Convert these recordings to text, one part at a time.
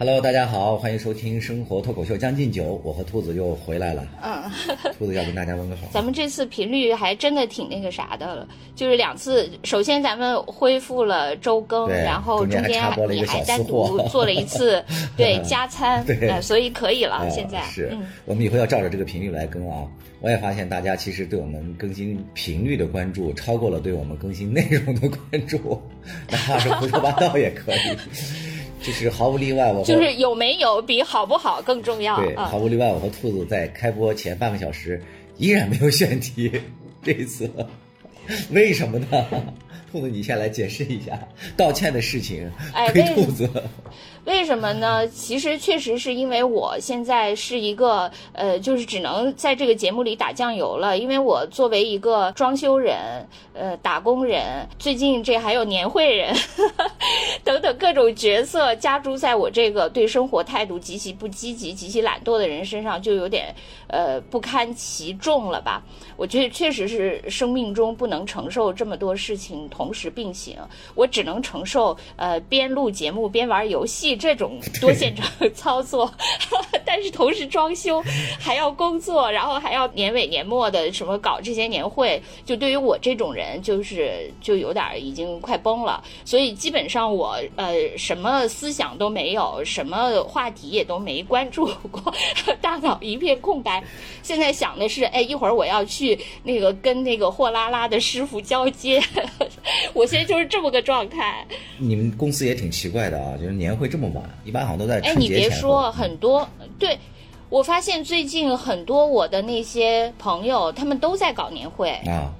Hello，大家好，欢迎收听《生活脱口秀》将进酒，我和兔子又回来了。嗯，兔子要跟大家问个好。咱们这次频率还真的挺那个啥的了，就是两次，首先咱们恢复了周更，然后中间还你还单独 做了一次对加餐，对呃所以可以了，啊现在是、嗯。我们以后要照着这个频率来更啊。我也发现大家其实对我们更新频率的关注，超过了对我们更新内容的关注，哪怕是胡说八道也可以。就是毫无例外，我和就是有没有比好不好更重要对，啊毫！无例外，我和兔子在开播前半个小时依然没有选题，这一次 为什么呢？兔子，你先来解释一下道歉的事情，归哎兔子。为什么呢？其实确实是因为我现在是一个呃，就是只能在这个节目里打酱油了，因为我作为一个装修人、呃打工人，最近这还有年会人 等等各种角色加诸在我这个对生活态度极其不积极、极其懒惰的人身上，就有点呃不堪其重了吧？我觉得确实是生命中不能承受这么多事情同时并行，我只能承受呃边录节目边玩游戏这种 多线程操作，但是同时装修 还要工作，然后还要年尾年末的什么搞这些年会，就对于我这种人就是就有点已经快崩了，所以基本上我呃什么思想都没有，什么话题也都没关注过，大脑一片空白。现在想的是，哎，一会儿我要去那个跟那个货拉拉的师傅交接，我现在就是这么个状态。你们公司也挺奇怪的啊，就是年会这么晚，一般好像都在哎，你。别说，很多对。我发现最近很多我的那些朋友，他们都在搞年会，啊，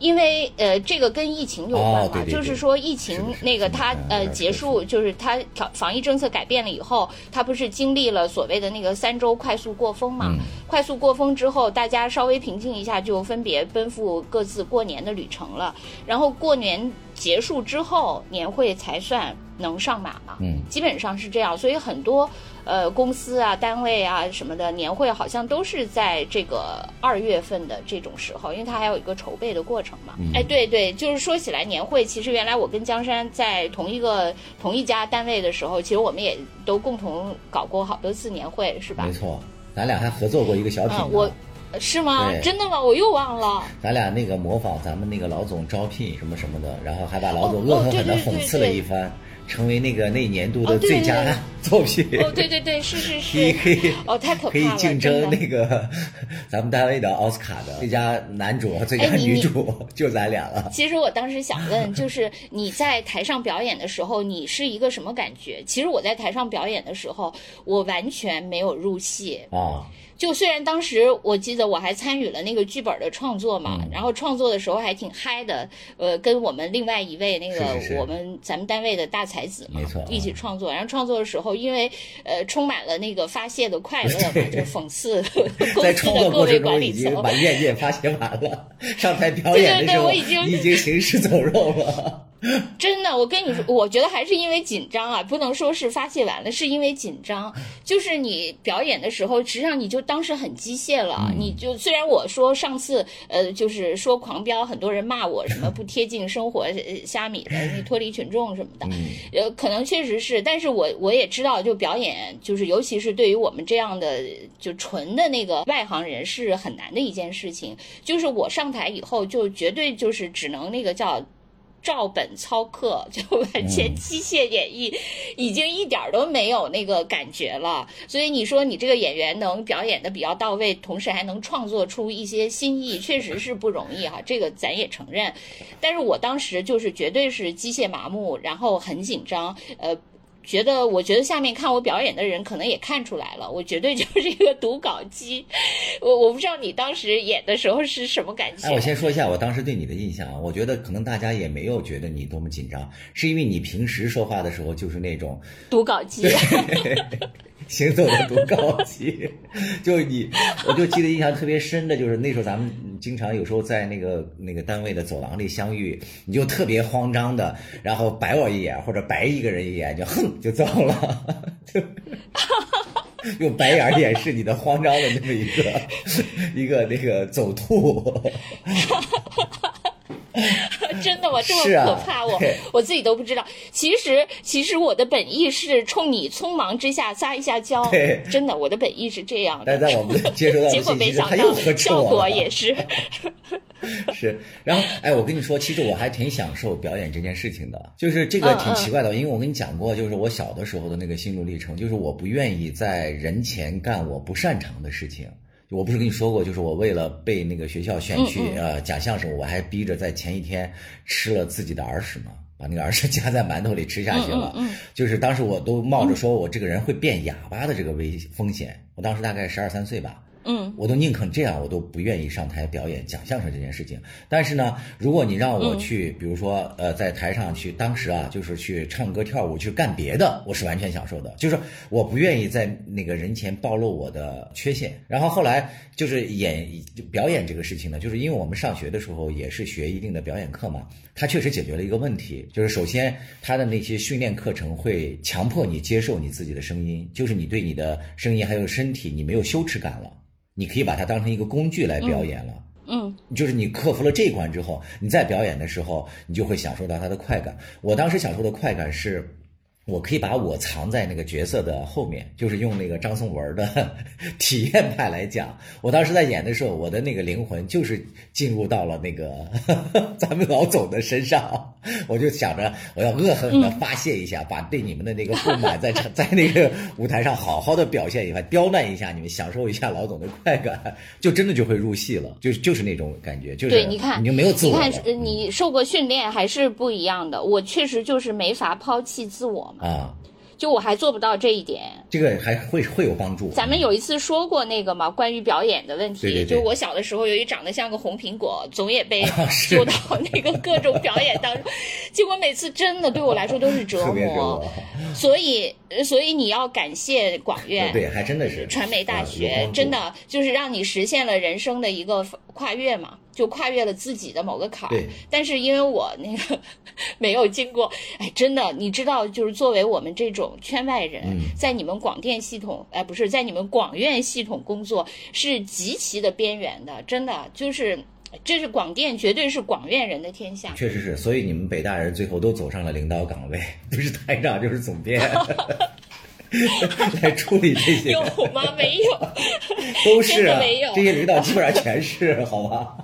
因为呃，这个跟疫情有关嘛，哦对对对就是说疫情那个它呃结束，就是它调防疫政策改变了以后，它不是经历了所谓的那个三周快速过风嘛？嗯快速过风之后，大家稍微平静一下，就分别奔赴各自过年的旅程了。然后过年结束之后，年会才算能上马嘛。嗯，基本上是这样，所以很多呃公司啊、单位啊什么的年会好像都是在这个二月份的这种时候，因为它还有一个筹备的过程嘛。嗯哎，对对，就是说起来年会，其实原来我跟江山在同一个同一家单位的时候，其实我们也都共同搞过好多次年会，是吧没？错，咱俩还合作过一个小品呢。嗯，我。是吗？真的吗？我又忘了。咱俩那个模仿咱们那个老总招聘什么什么的，然后还把老总哦恶狠狠地哦对对对讽刺了一番，成为那个那年度的最佳作品。哦，对对对，是是 可以是。可以哦，太可怕了，可以竞争那个 咱们单位的奥斯卡的最佳男主和最佳女主，就咱俩了。其实我当时想问，就是你在台上表演的时候，你是一个什么感觉？其实我在台上表演的时候，我完全没有入戏。啊，就虽然当时我记得我还参与了那个剧本的创作嘛，嗯然后创作的时候还挺嗨的，呃，跟我们另外一位那个我们咱们单位的大才子嘛，没错一起创作。然后创作的时候，因为呃充满了那个发泄的快乐嘛，就讽刺 公在司创作过的各位程中已管理层。经把怨念发泄完了，上台表演的时候，对对对我已经你已经行尸走肉了。真的，我跟你说，我觉得还是因为紧张啊，不能说是发泄完了，是因为紧张。就是你表演的时候，实际上你就当时很机械了，嗯你就虽然我说上次呃，就是说狂飙，很多人骂我什么 不贴近生活、呃虾米的，你脱离群众什么的，嗯呃，可能确实是，但是我我也知道，就表演，就是尤其是对于我们这样的就纯的那个外行人是很难的一件事情。就是我上台以后，就绝对就是只能那个叫。照本操课，就完全机械演绎，已经一点儿都没有那个感觉了。所以你说你这个演员能表演的比较到位，同时还能创作出一些新意，确实是不容易哈。这个咱也承认。但是我当时就是绝对是机械麻木，然后很紧张，呃。觉得，我觉得下面看我表演的人可能也看出来了，我绝对 就是一个读稿机。我我不知道你当时演的时候是什么感觉。哎，我先说一下我当时对你的印象啊，我觉得可能大家也没有觉得你多么紧张，是因为你平时说话的时候就是那种读稿机。行走的多高级，就你，我就记得印象特别深的，就是那时候咱们经常有时候在那个那个单位的走廊里相遇，你就特别慌张的，然后白我一眼或者白一个人一眼，就哼就走了，就 用白眼掩饰你的慌张的那么一个 一个那个走兔。真的吗？这么可怕，我我自己都不知道。其实其实我的本意是冲你匆忙之下撒一下娇对，真的，我的本意是这样的。但在我们接收到的 结果信息是，没想到效果也是，是，然后哎，我跟你说，其实我还挺享受表演这件事情的，就是这个嗯挺奇怪的，因为我跟你讲过，就是我小的时候的那个心路历程，就是我不愿意在人前干我不擅长的事情。就我不是跟你说过，就是我为了被那个学校选去、嗯呃讲相声，我还逼着在前一天吃了自己的耳屎嘛，把那个耳屎 夹在馒头里吃下去了。就是当时我都冒着说我这个人会变哑巴的这个危风险，我当时大概十二三岁吧。嗯我都宁肯这样，我都不愿意上台表演讲相声这件事情。但是呢，如果你让我去，比如说呃，在台上去，当时啊，就是去唱歌跳舞去干别的，我是完全享受的。就是我不愿意在那个人前暴露我的缺陷。然后后来就是演表演这个事情呢，就是因为我们上学的时候也是学一定的表演课嘛，它确实解决了一个问题，就是首先它的那些训练课程会强迫你接受你自己的声音，就是你对你的声音还有身体你没有羞耻感了。你可以把它当成一个工具来表演了。嗯就是你克服了这一关之后，你在表演的时候，你就会享受到它的快感。我当时享受的快感是。我可以把我藏在那个角色的后面，就是用那个张颂文的 体验派来讲。我当时在演的时候，我的那个灵魂就是进入到了那个 咱们老总的身上，我就想着我要恶狠狠的发泄一下，把对你们的那个不满在 在那个舞台上好好的表现一番，刁难一下你们，享受一下老总的快感，就真的就会入戏了，就就是那种感觉，就是对，你看，你就没有自你看我了，呃你受过训练还是不一样的。我确实就是没法抛弃自我嘛，啊，就我还做不到这一点。这个还会会有帮助。咱们有一次说过那个嘛，关于表演的问题。对对对就我小的时候，由于长得像个红苹果，总也被啊是丢到那个各种表演当中，结果每次真的对我来说都是折磨磨。所以，呃所以你要感谢广院。对，还真的是传媒大学真的就是让你实现了人生的一个跨越嘛，就跨越了自己的某个坎儿对。但是因为我那个 没有经过，哎，真的，你知道，就是作为我们这种圈外人，嗯在你们广电系统，哎、不是在你们广院系统工作，是极其的边缘的，真的就是。这是广电，绝对是广院人的天下。确实是，所以你们北大人最后都走上了领导岗位，不是台长就是总编，来处理这些，有吗？没有。都是啊没有这些领导基本上全是，好吧？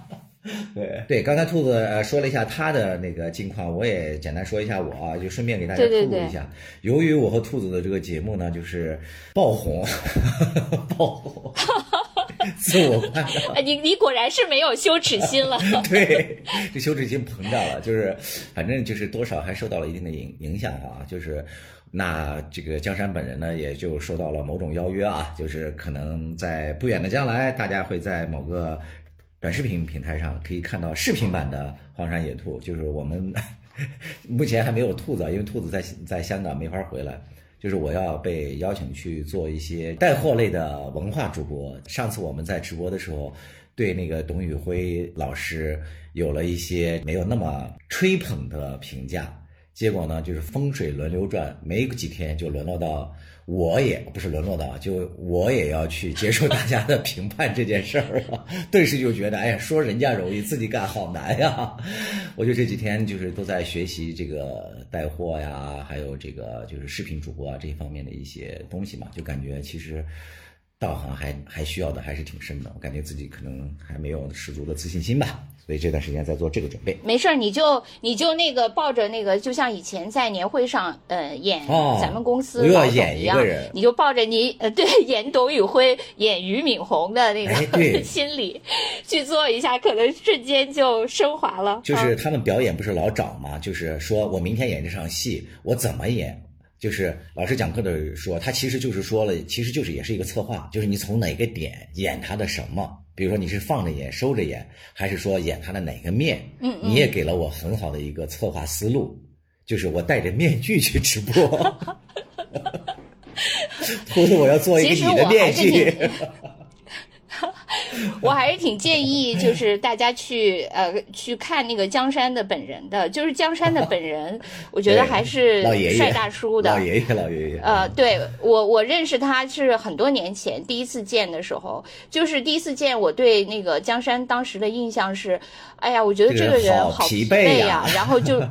对对，刚才兔子呃说了一下他的那个近况，我也简单说一下我啊，就顺便给大家透露一下。由于我和兔子的这个节目呢，就是爆红，爆红，自我夸张。哎，你你果然是没有羞耻心了。对，这羞耻心膨胀了，就是反正就是多少还受到了一定的影影响啊，就是。那这个江山本人呢，也就受到了某种邀约啊，就是可能在不远的将来，大家会在某个短视频平台上可以看到视频版的《荒山野兔》，就是我们 目前还没有兔子，因为兔子在在香港没法回来。就是我要被邀请去做一些带货类的文化主播。上次我们在直播的时候，对那个董宇辉老师有了一些没有那么吹捧的评价。结果呢，就是风水轮流转，没几天就沦落到我也不是沦落到，就我也要去接受大家的评判这件事儿了。顿时就觉得，哎呀，说人家容易，自己干好难呀。我就这几天就是都在学习这个带货呀，还有这个就是视频主播啊这一方面的一些东西嘛，就感觉其实道行还还需要的还是挺深的。我感觉自己可能还没有十足的自信心吧，所以这段时间在做这个准备。没事儿，你就你就那个抱着那个，就像以前在年会上，呃，演哦咱们公司要演一个人，你就抱着你呃 对演董宇辉、演俞敏洪的那个 心理去做一下，可能瞬间就升华了。啊就是他们表演不是老找嘛，就是说我明天演这场戏，我怎么演？就是老师讲课的说，他其实就是说了，其实就是也是一个策划，就是你从哪个点演他的什么，比如说你是放着演、收着演，还是说演他的哪个面？嗯嗯你也给了我很好的一个策划思路，就是我戴着面具去直播，或者我要做一个你的面具挺。我还是挺建议，就是大家去呃去看那个江山的本人的，就是江山的本人，我觉得还是帅大叔的老。爷爷，老爷爷。呃，对我我认识他是很多年前第一次见的时候，就是第一次见，我对那个江山当时的印象是，哎呀，我觉得这这个个人好疲惫惫呀然后就。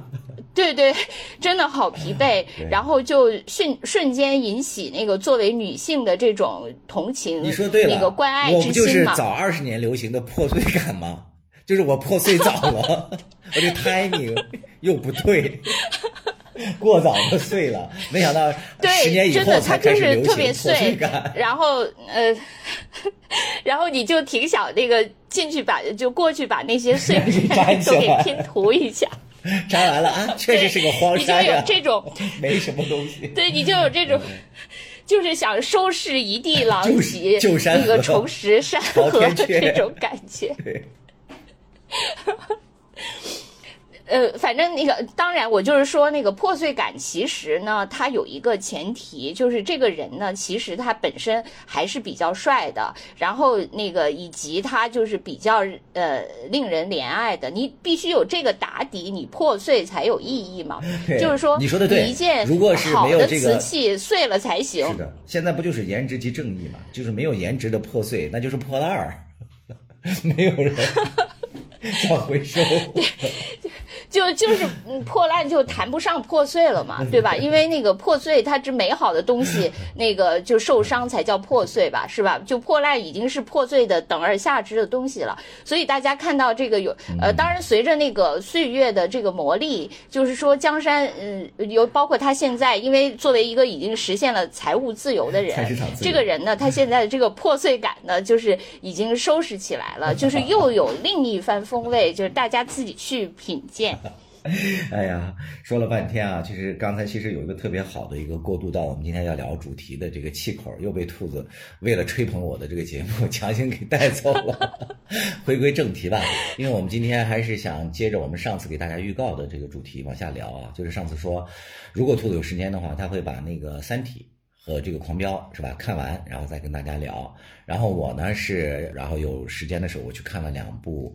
对对，真的好疲惫，然后就瞬瞬间引起那个作为女性的这种同情，你说对了，那个关爱我不就之心嘛。是早二十年流行的破碎感吗？就是我破碎早了，我这 timing 又不对，过早的碎了，没想到对，十年以真的，后才开始流是特别行破碎碎感。然后呃，然后你就挺想那个进去把就过去把那些碎片 都给拼图一下，粘完了啊，确实是个荒山你就有，这种，没什么东西。对你就有这种。就是想收拾一地狼旧藉，旧山那个河重拾山河的这种感觉。对，呃，反正那个，当然，我就是说，那个破碎感，其实呢，它有一个前提，就是这个人呢，其实他本身还是比较帅的，然后那个以及他就是比较呃令人怜爱的，你必须有这个打底，你破碎才有意义嘛。对就是说，你说的对一件如果是没有这个瓷器碎了才行。是的，现在不就是颜值即正义嘛？就是没有颜值的破碎，那就是破烂儿，没有人 要回收。就就是嗯破烂就谈不上破碎了嘛，对吧？因为那个破碎，它这美好的东西，那个就受伤才叫破碎吧，是吧？就破烂已经是破碎的等而下之的东西了。所以大家看到这个有呃，当然随着那个岁月的这个磨砺，就是说江山，嗯、有包括他现在，因为作为一个已经实现了财务自由的人这个人呢，他现在的这个破碎感呢，就是已经收拾起来了，就是又有另一番风味，就是大家自己去品鉴。哎呀，说了半天啊，其实刚才其实有一个特别好的一个过渡到我们今天要聊主题的这个气口，又被兔子为了吹捧我的这个节目 强行给带走了。回归正题吧，因为我们今天还是想接着我们上次给大家预告的这个主题往下聊啊，就是上次说，如果兔子有时间的话，他会把那个《三体》。和这个狂飙是吧？看完然后再跟大家聊。然后我呢是，然后有时间的时候我去看了两部，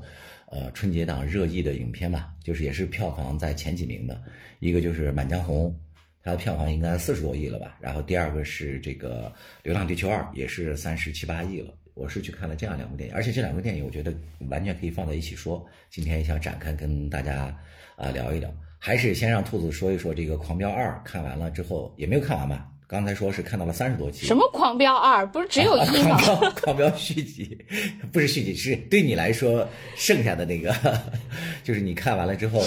呃，春节档热议的影片吧，就是也是票房在前几名的，一个就是《满江红》，它的票房应该四十多亿了吧。然后第二个是这个《流浪地球二》，也是三十七八亿了。我是去看了这样两部电影，而且这两部电影我觉得完全可以放在一起说。今天也想展开跟大家啊、聊一聊，还是先让兔子说一说这个《狂飙二》，看完了之后也没有看完吧？刚才说是看到了三十多集，什么狂飙二？不是只有一吗？狂飙狂飙续集，不是续集，是对你来说剩下的那个，就是你看完了之后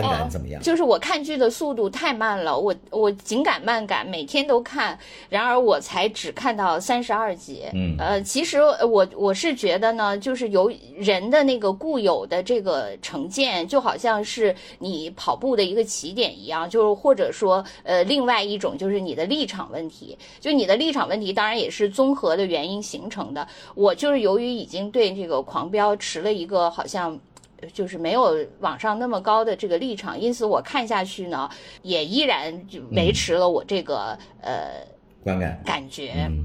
观感怎么样？就是我看剧的速度太慢了，我我紧赶慢赶，每天都看，然而我才只看到三十二集。嗯呃，其实呃我我是觉得呢，就是由人的那个固有的这个成见，就好像是你跑步的一个起点一样，就是或者说呃，另外一种就是你的立场问题，就你的立场问题，当然也是综合的原因形成的。我就是由于已经对这个狂飙持了一个好像。就是没有网上那么高的这个立场，因此我看下去呢，也依然就维持了我这个、呃观感，感觉。嗯，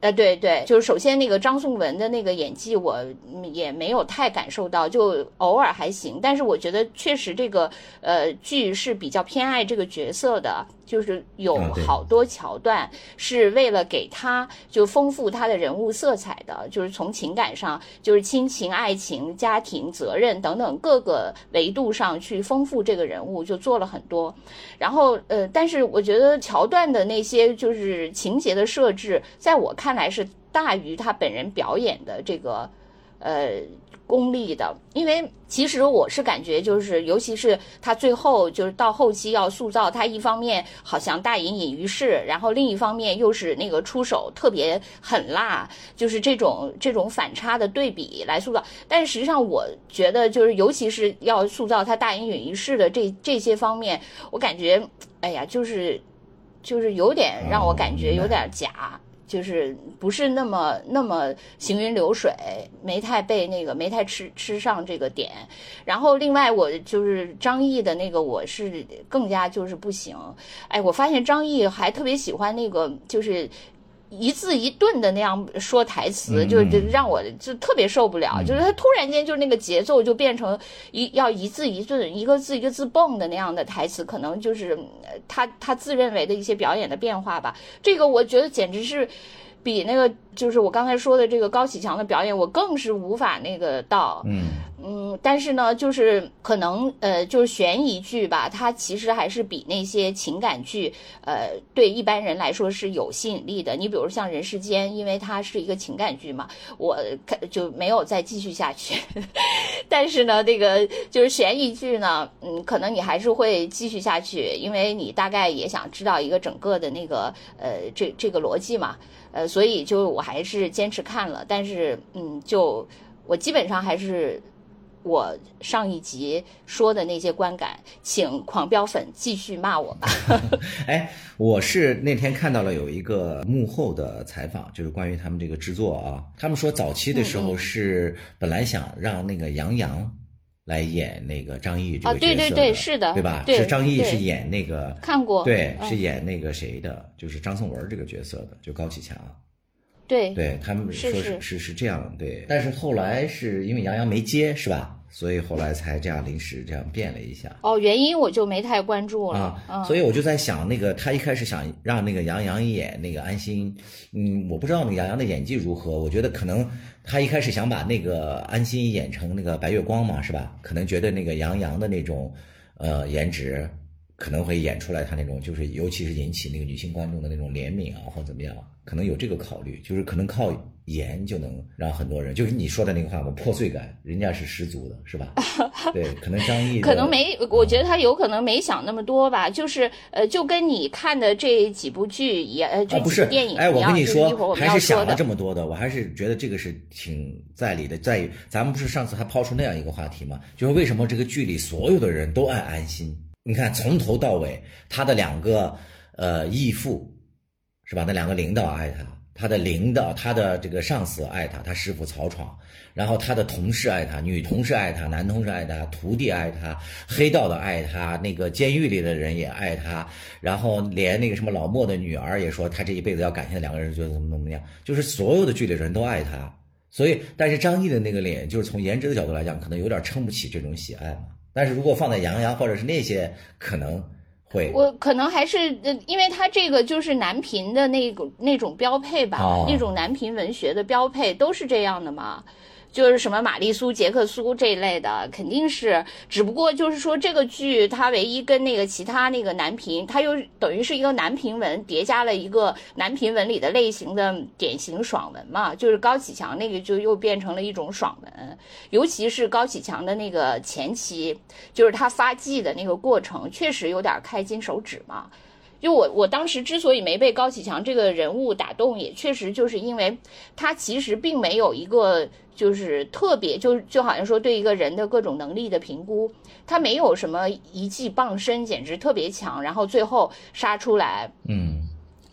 呃，对对，就是首先那个张颂文的那个演技，我嗯也没有太感受到，就偶尔还行。但是我觉得确实这个呃剧是比较偏爱这个角色的，就是有好多桥段是为了给他就丰富他的人物色彩的，就是从情感上，就是亲情、爱情、家庭、责任等等各个维度上去丰富这个人物，就做了很多。然后呃，但是我觉得桥段的那些就是情节的设置，在我看来是大于他本人表演的这个呃功利的，因为其实我是感觉就是，尤其是他最后就是到后期要塑造他，一方面好像大隐隐于市，然后另一方面又是那个出手特别狠辣，就是这种这种反差的对比来塑造。但实际上，我觉得就是尤其是要塑造他大隐隐于市的这这些方面，我感觉，哎呀，就是就是有点让我感觉有点假。就是不是那么那么行云流水，没太被那个没太吃吃上这个点。然后另外我就是张译的那个，我是更加就是不行。哎，我发现张译还特别喜欢那个就是。一字一顿的那样说台词，嗯就就让我就特别受不了。就是他突然间就是那个节奏就变成一要一字一顿、一个字一个字蹦的那样的台词，可能就是呃他他自认为的一些表演的变化吧。这个我觉得简直是。比那个就是我刚才说的这个高启强的表演，我更是无法那个到，嗯嗯，但是呢，就是可能呃，就是悬疑剧吧，它其实还是比那些情感剧，呃，对一般人来说是有吸引力的。你比如像《人世间》，因为它是一个情感剧嘛，我看就没有再继续下去。但是呢，这个就是悬疑剧呢，嗯，可能你还是会继续下去，因为你大概也想知道一个整个的那个呃这这个逻辑嘛，呃，所以就我还是坚持看了，但是嗯，就我基本上还是。我上一集说的那些观感，请狂飙粉继续骂我吧。哎，我是那天看到了有一个幕后的采访，就是关于他们这个制作啊。他们说早期的时嗯候是本来想让那个杨洋来演那个张译这啊个角色对对对是的对吧？对是张译是演那个看过对，嗯是演那个谁的，就是张颂文这个角色的，就高启强。对对他们说是是是是是这样，对。但是后来是因为杨洋没接，是吧？所以后来才这样临时这样变了一下。哦，原因我就没太关注了。啊，嗯，所以我就在想，那个他一开始想让那个杨洋演那个安心，嗯，我不知道那个杨洋的演技如何，我觉得可能他一开始想把那个安心演成那个白月光嘛，是吧？可能觉得那个杨洋的那种呃颜值可能会演出来他那种，就是尤其是引起那个女性观众的那种怜悯啊，或者怎么样，可能有这个考虑，就是可能靠颜就能让很多人，就是你说的那个话嘛，破碎感，人家是十足的，是吧？对，可能张译可能没，我觉得他有可能没想那么多吧。就是呃，就跟你看的这几部剧一样，呃，这啊，不是几部电影一样。哎，我跟你说，还是想了。这么多的，我还是觉得这个是挺在理的，在于咱们不是上次还抛出那样一个话题吗？就是为什么这个剧里所有的人都爱安心？你看从头到尾，他的两个呃义父，是吧？那两个领导爱他，他的领导，他的这个上司爱他，他师傅曹闯，然后他的同事爱他，女同事爱他，男同事爱他，徒弟爱他，黑道的爱他，那个监狱里的人也爱他，然后连那个什么老莫的女儿也说他这一辈子要感谢两个人，觉得怎么怎么样，就是所有的剧里人都爱他。所以，但是张译的那个脸，就是从颜值的角度来讲，可能有点撑不起这种喜爱嘛。但是如果放在杨洋或者是那些，可能会我可能还是呃，因为他这个就是男频的那种那种标配吧，哦那种男频文学的标配都是这样的嘛。就是什么玛丽苏、杰克苏这一类的，肯定是，只不过就是说这个剧它唯一跟那个其他那个男频，它又等于是一个男频文叠加了一个男频文里的类型的典型爽文嘛，就是高启强那个就又变成了一种爽文，尤其是高启强的那个前期，就是他发迹的那个过程，确实有点开金手指嘛。就我我当时之所以没被高启强这个人物打动，也确实就是因为他其实并没有一个就是特别就就好像说对一个人的各种能力的评估，他没有什么一技傍身，简直特别强，然后最后杀出来，嗯。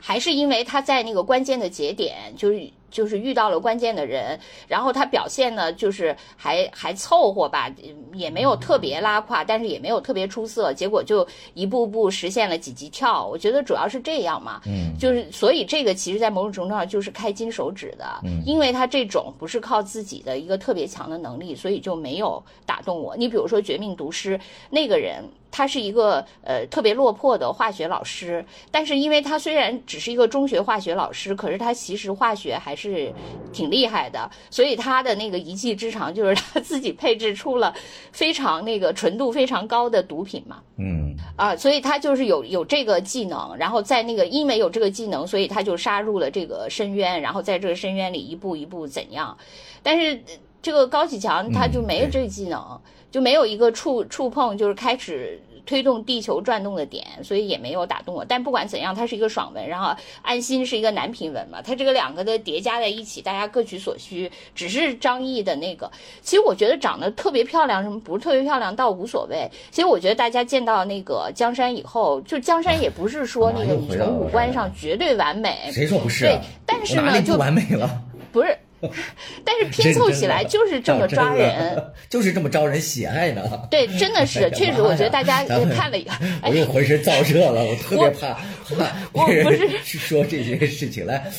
还是因为他在那个关键的节点，就是就是遇到了关键的人，然后他表现呢，就是还还凑合吧，也没有特别拉胯，但是也没有特别出色，结果就一步步实现了几级跳。我觉得主要是这样嘛，嗯就是所以这个其实，在某种程度上就是开金手指的，因为他这种不是靠自己的一个特别强的能力，所以就没有打动我。你比如说《绝命毒师》那个人。他是一个呃特别落魄的化学老师，但是因为他虽然只是一个中学化学老师，可是他其实化学还是挺厉害的，所以他的那个一技之长就是他自己配置出了非常那个纯度非常高的毒品嘛。嗯啊，所以他就是有有这个技能，然后在那个因为有这个技能，所以他就杀入了这个深渊，然后在这个深渊里一步一步怎样。但是呃这个高启强他就没有这个技能，就没有一个触触碰，就是开始。推动地球转动的点，所以也没有打动我。但不管怎样，它是一个爽文，然后安心是一个男频文嘛，它这个两个的叠加在一起，大家各取所需。只是张译的那个，其实我觉得长得特别漂亮，什么不是特别漂亮倒无所谓。其实我觉得大家见到那个江山以后，就江山也不是说那个你从五官上绝对完美，谁说不是、对啊？，但是呢，就完美了。不是。但是拼凑起来就是这么抓人，就是这么招人喜爱呢。对，真的是，确实，我觉得大家看了以后，哎我又浑身燥热了，我特别怕怕我别人不是去说这些事情来。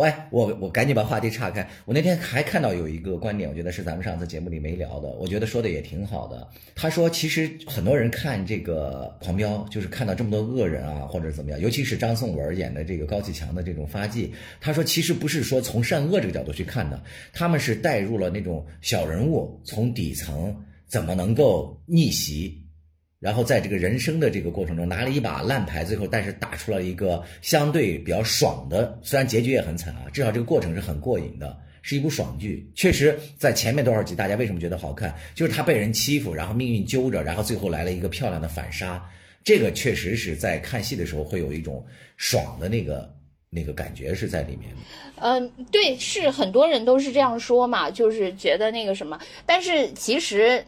喂，我我赶紧把话题岔开。我那天还看到有一个观点，我觉得是咱们上次节目里没聊的，我觉得说的也挺好的。他说，其实很多人看这个《狂飙》，就是看到这么多恶人啊，或者怎么样，尤其是张颂文演的这个高启强的这种发迹。他说，其实不是说从善恶这个角度去看的，他们是带入了那种小人物从底层怎么能够逆袭。然后在这个人生的这个过程中，拿了一把烂牌，最后但是打出了一个相对比较爽的，虽然结局也很惨啊，至少这个过程是很过瘾的，是一部爽剧。确实，在前面多少集，大家为什么觉得好看？就是他被人欺负，然后命运揪着，然后最后来了一个漂亮的反杀，这个确实是在看戏的时候会有一种爽的那个。那个感觉是在里面的，嗯，对，是很多人都是这样说嘛，就是觉得那个什么，但是其实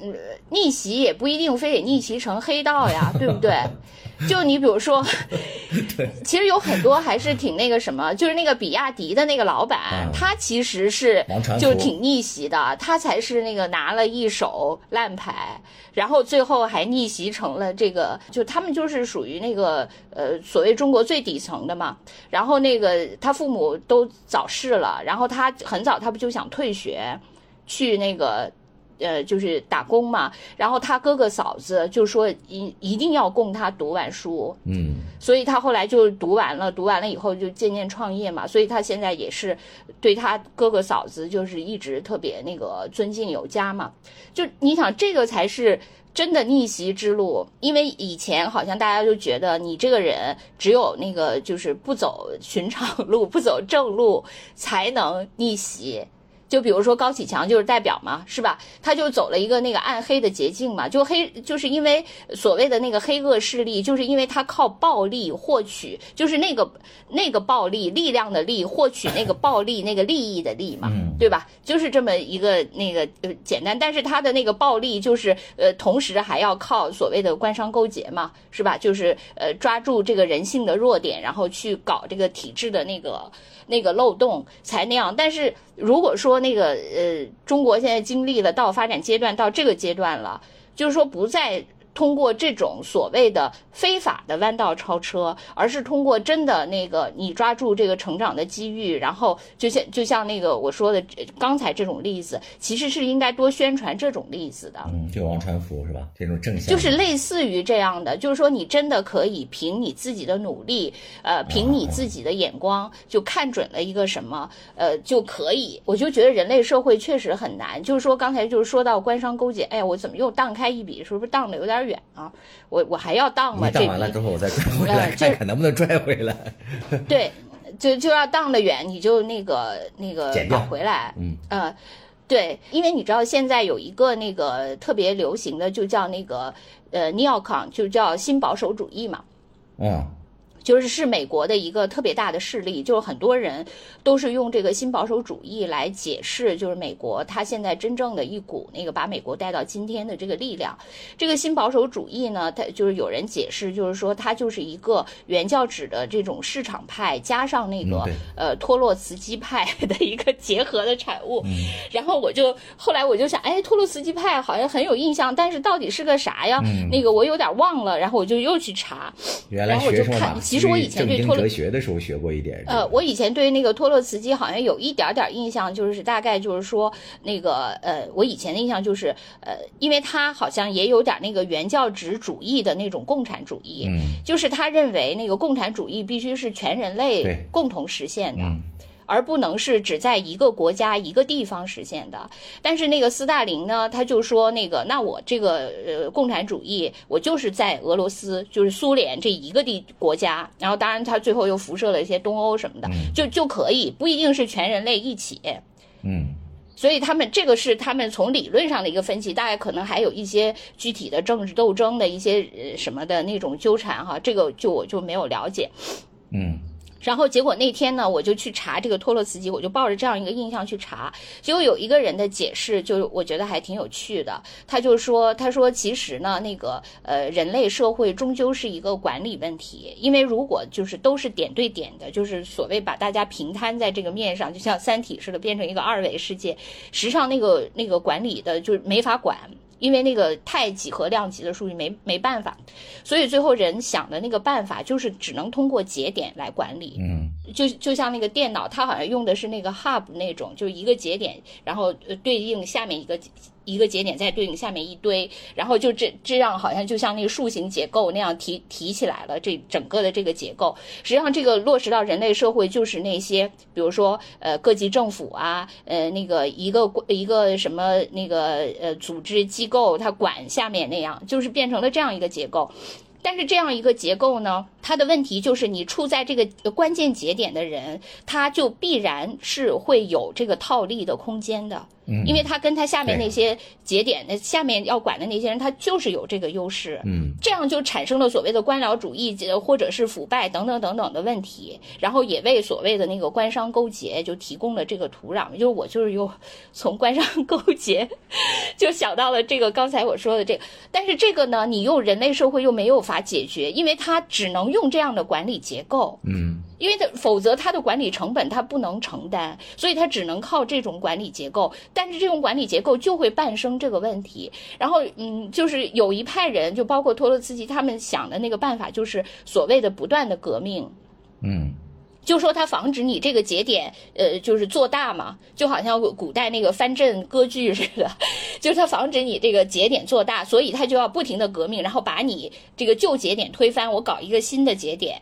逆袭也不一定非得逆袭成黑道呀，对不对？就你比如说，其实有很多还是挺那个什么，就是那个比亚迪的那个老板，他其实是就挺逆袭的，他才是那个拿了一手烂牌，然后最后还逆袭成了这个，就他们就是属于那个呃所谓中国最底层的嘛。然后那个他父母都早逝了，然后他很早他不就想退学去那个。呃，就是打工嘛，然后他哥哥嫂子就说一一定要供他读完书，嗯，所以他后来就读完了，读完了以后就渐渐创业嘛，所以他现在也是对他哥哥嫂子就是一直特别那个尊敬有加嘛。就你想，这个才是真的逆袭之路，因为以前好像大家就觉得你这个人只有那个就是不走寻常路，不走正路才能逆袭。就比如说高启强就是代表嘛，是吧？他就走了一个那个暗黑的捷径嘛，就黑，就是因为所谓的那个黑恶势力，就是因为他靠暴力获取，就是那个那个暴力力量的力，获取那个暴力那个利益的利嘛，对吧？就是这么一个那个呃简单，但是他的那个暴力就是呃同时还要靠所谓的官商勾结嘛，是吧？就是呃抓住这个人性的弱点，然后去搞这个体制的那个。那个漏洞才那样，但是如果说那个呃，中国现在经历了到发展阶段到这个阶段了，就是说不再。通过这种所谓的非法的弯道超车，而是通过真的那个你抓住这个成长的机遇，然后就像就像那个我说的刚才这种例子，其实是应该多宣传这种例子的。嗯，就王传福是吧？这种正向就是类似于这样的，就是说你真的可以凭你自己的努力，呃，凭你自己的眼光就看准了一个什么，呃，就可以。我就觉得人类社会确实很难。就是说刚才就是说到官商勾结，哎呀，我怎么又荡开一笔？是不是荡的有点？远啊，我我还要荡吗？荡完了之后我再拽回来，看看能不能拽回来。对，就就要荡得远，你就那个那个倒回来。嗯呃，对，因为你知道现在有一个那个特别流行的，就叫那个呃 neocon，就叫新保守主义嘛。嗯。就是是美国的一个特别大的势力，就是很多人都是用这个新保守主义来解释，就是美国它现在真正的一股那个把美国带到今天的这个力量。这个新保守主义呢，它就是有人解释，就是说它就是一个原教旨的这种市场派加上那个呃托洛茨基派的一个结合的产物。然后我就后来我就想，哎，托洛茨基派好像很有印象，但是到底是个啥呀？那个我有点忘了。然后我就又去查，然后我就看。其实我以前对托哲学的时候学过一点。呃，我以前对那个托洛茨基好像有一点点印象，就是大概就是说那个呃，我以前的印象就是呃，因为他好像也有点那个原教旨主义的那种共产主义，嗯，就是他认为那个共产主义必须是全人类共同实现的。而不能是只在一个国家一个地方实现的。但是那个斯大林呢，他就说那个，那我这个呃共产主义，我就是在俄罗斯，就是苏联这一个地国家。然后当然他最后又辐射了一些东欧什么的，就就可以不一定是全人类一起。嗯，所以他们这个是他们从理论上的一个分析，大概可能还有一些具体的政治斗争的一些呃什么的那种纠缠哈，这个就我就没有了解。嗯。然后结果那天呢，我就去查这个托洛茨基，我就抱着这样一个印象去查。结果有一个人的解释，就我觉得还挺有趣的。他就说，他说其实呢，那个呃，人类社会终究是一个管理问题，因为如果就是都是点对点的，就是所谓把大家平摊在这个面上，就像三体似的变成一个二维世界，实际上那个那个管理的就没法管。因为那个太几何量级的数据没没办法，所以最后人想的那个办法就是只能通过节点来管理。嗯就就像那个电脑，它好像用的是那个 hub 那种，就是一个节点，然后呃对应下面一个一个节点，在对应下面一堆，然后就这这样好像就像那个树形结构那样提提起来了，这整个的这个结构，实际上这个落实到人类社会，就是那些比如说呃各级政府啊，呃那个一个一个什么那个呃组织机构，它管下面那样，就是变成了这样一个结构。但是这样一个结构呢，它的问题就是你处在这个关键节点的人，他就必然是会有这个套利的空间的，嗯，因为他跟他下面那些节点那下面要管的那些人，他就是有这个优势。嗯。这样就产生了所谓的官僚主义，呃或者是腐败等等等等的问题，然后也为所谓的那个官商勾结就提供了这个土壤。就是我就是又从官商 勾结就想到了这个刚才我说的这个，但是这个呢，你又人类社会又没有法解决，因为它只能用这样的管理结构。嗯因为它否则它的管理成本它不能承担，所以它只能靠这种管理结构。但是这种管理结构就会伴生这个问题。然后，嗯，就是有一派人，就包括托洛茨基他们想的那个办法，就是所谓的不断的革命。嗯就说它防止你这个节点，呃，就是做大嘛，就好像古代那个藩镇割据似的，就是它防止你这个节点做大，所以它就要不停的革命，然后把你这个旧节点推翻，我搞一个新的节点。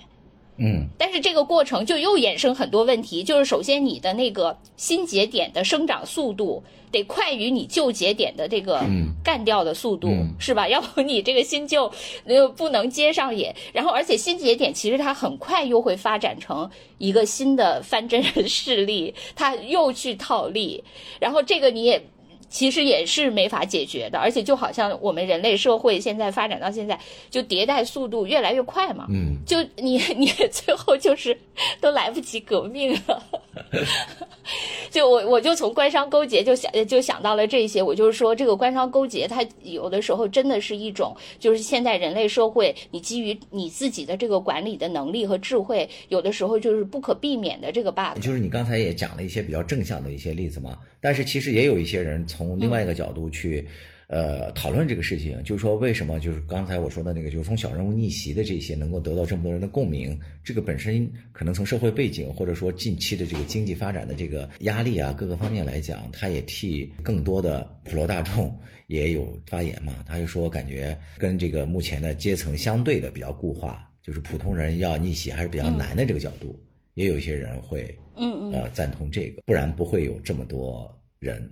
嗯但是这个过程就又衍生很多问题，就是首先你的那个新节点的生长速度得快于你旧节点的这个嗯干掉的速度，嗯是吧？要不你这个新旧呃不能接上也。然后而且新节点其实它很快又会发展成一个新的藩镇人势力，它又去套利，然后这个你也。其实也是没法解决的，而且就好像我们人类社会现在发展到现在，就迭代速度越来越快嘛，嗯，就你 你最后就是都来不及革命了。就我我就从官商勾结就想就想到了这些，我就是说这个官商勾结，它有的时候真的是一种，就是现在人类社会，你基于你自己的这个管理的能力和智慧，有的时候就是不可避免的这个 bug。就是你刚才也讲了一些比较正向的一些例子嘛，但是其实也有一些人从另外一个角度去，呃，讨论这个事情，就是说为什么就是刚才我说的那个，就是从小人物逆袭的这些能够得到这么多人的共鸣，这个本身可能从社会背景或者说近期的这个经济发展的这个压力啊各个方面来讲，他也替更多的普罗大众也有发言嘛，他就说感觉跟这个目前的阶层相对的比较固化，就是普通人要逆袭还是比较难的这个角度。也有一些人会嗯嗯呃赞同这个，不然不会有这么多人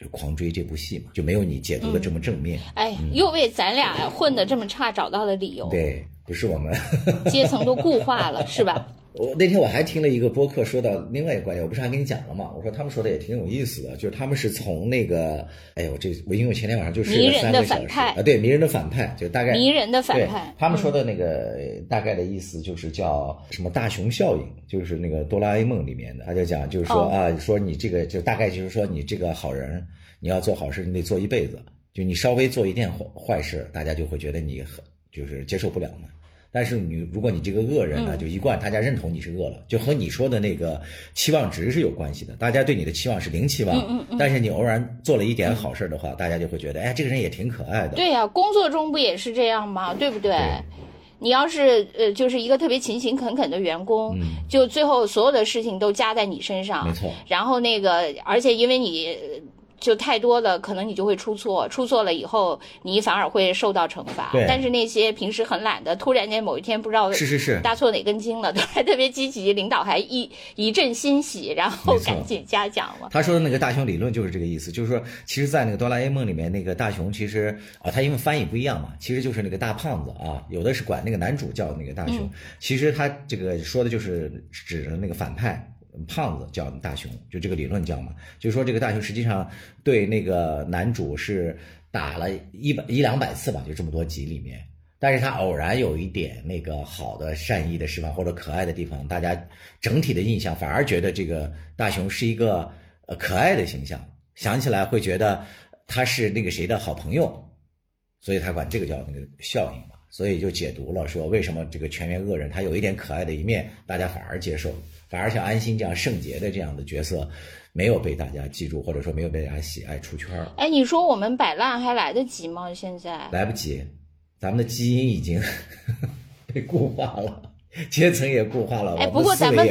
就狂追这部戏嘛，就没有你解读的这么正面。哎，又为咱俩混的这么差找到了理由，对，不是我们。阶层都固化了，是吧？我那天我还听了一个播客，说到另外一个观点，我不是还跟你讲了吗？我说他们说的也挺有意思的，就是他们是从那个，哎呦，这我因为我前天晚上就睡了三个小时啊，对，迷人的反派，就大概迷人的反对派，他们说嗯的那个大概的意思就是叫什么大熊效应，就是那个哆啦 A 梦里面的，他就讲就是说哦啊，说你这个就大概就是说你这个好人，你要做好事，你得做一辈子，就你稍微做一件坏坏事，大家就会觉得你很就是接受不了嘛。但是你如果你这个恶人呢，嗯就一贯大家认同你是恶了，就和你说的那个期望值是有关系的。大家对你的期望是零期望，但是你偶然做了一点好事的话，大家就会觉得，哎，这个人也挺可爱的。对呀、工作中不也是这样吗？对不对？对你要是呃，就是一个特别勤勤恳恳的员工，嗯就最后所有的事情都加在你身上没，错，然后那个，而且因为你呃就太多了，可能你就会出错，出错了以后，你反而会受到惩罚对。但是那些平时很懒的，突然间某一天不知道是是是，搭错哪根筋了，都还特别积极，领导还一一阵欣喜，然后赶紧嘉奖了。他说的那个大熊理论就是这个意思，就是说，其实，在那个哆啦 A 梦里面，那个大熊其实啊，他因为翻译不一样嘛，其实就是那个大胖子啊，有的是管那个男主叫那个大熊，嗯其实他这个说的就是指的那个反派。胖子叫大熊，就这个理论叫嘛，就说这个大熊实际上对那个男主是打了一百一两百次吧，就这么多集里面，但是他偶然有一点那个好的善意的释放或者可爱的地方，大家整体的印象反而觉得这个大熊是一个呃可爱的形象，想起来会觉得他是那个谁的好朋友，所以他管这个叫那个效应嘛。所以就解读了说为什么这个全员恶人他有一点可爱的一面，大家反而接受，反而像安心这样圣洁的这样的角色，没有被大家记住，或者说没有被大家喜爱出圈儿。哎，你说我们摆烂还来得及吗？现在来不及，咱们的基因已经 被固化了，阶层也固化了，哎，不过咱们。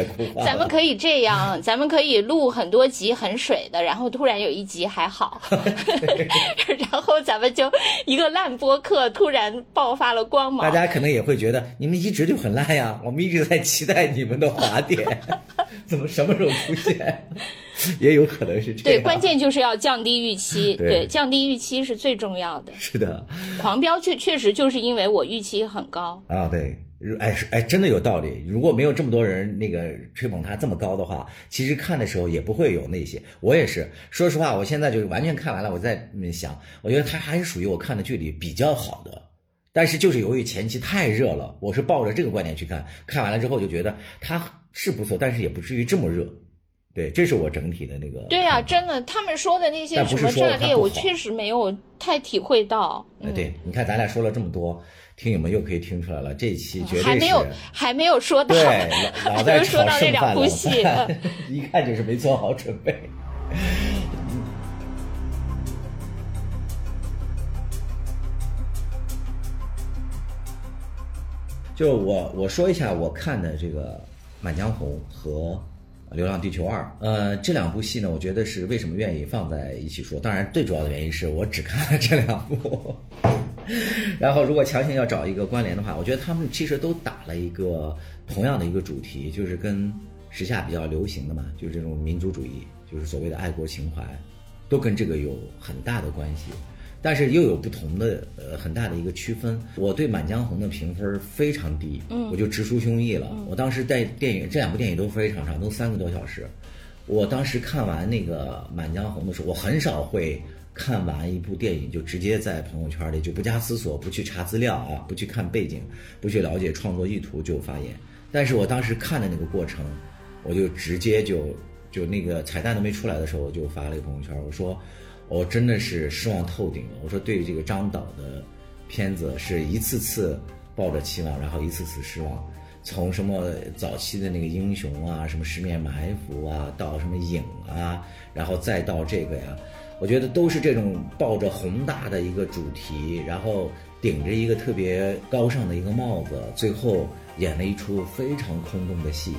咱们可以这样，咱们可以录很多集很水的，然后突然有一集还好，然后咱们就一个烂播客突然爆发了光芒。大家可能也会觉得你们一直就很烂呀，我们一直在期待你们的滑点，怎么什么时候出现？也有可能是这样。对，关键就是要降低预期，对对，降低预期是最重要的。是的狂飙确确实就是因为我预期很高，啊，对。如哎是哎，真的有道理。如果没有这么多人那个吹捧他这么高的话，其实看的时候也不会有那些。我也是，说实话，我现在就是完全看完了，我在嗯想，我觉得他还是属于我看的剧里比较好的。但是就是由于前期太热了，我是抱着这个观点去看，看完了之后就觉得他是不错，但是也不至于这么热。对，这是我整体的那个。对啊，真的，他们说的那些什么炸裂，我确实没有太体会到。呃，对，你看咱俩说了这么多，听友们又可以听出来了，这一期绝对是还没有还没有说到，对老 老在说到这两部戏。一看就是没做好准备。就我我说一下我看的这个《满江红》和《流浪地球二》，呃，这两部戏呢，我觉得是为什么愿意放在一起说？当然，最主要的原因是我只看了这两部。然后，如果强行要找一个关联的话，我觉得他们其实都打了一个同样的一个主题，就是跟时下比较流行的嘛，就是这种民族主义，就是所谓的爱国情怀，都跟这个有很大的关系。但是又有不同的呃很大的一个区分。我对《满江红》的评分非常低，嗯，我就直抒胸臆了。我当时在电影这两部电影都非常长，都三个多小时。我当时看完那个《满江红》的时候，我很少会看完一部电影就直接在朋友圈里就不加思索，不去查资料啊，不去看背景，不去了解创作意图就发言。但是我当时看的那个过程，我就直接就就那个彩蛋都没出来的时候，我就发了一个朋友圈，我说我真的是失望透顶了。我说对于这个张导的片子是一次次抱着期望，然后一次次失望。从什么早期的那个英雄啊，什么十面埋伏啊，到什么影啊，然后再到这个呀，我觉得都是这种抱着宏大的一个主题，然后顶着一个特别高尚的一个帽子，最后演了一出非常空洞的戏。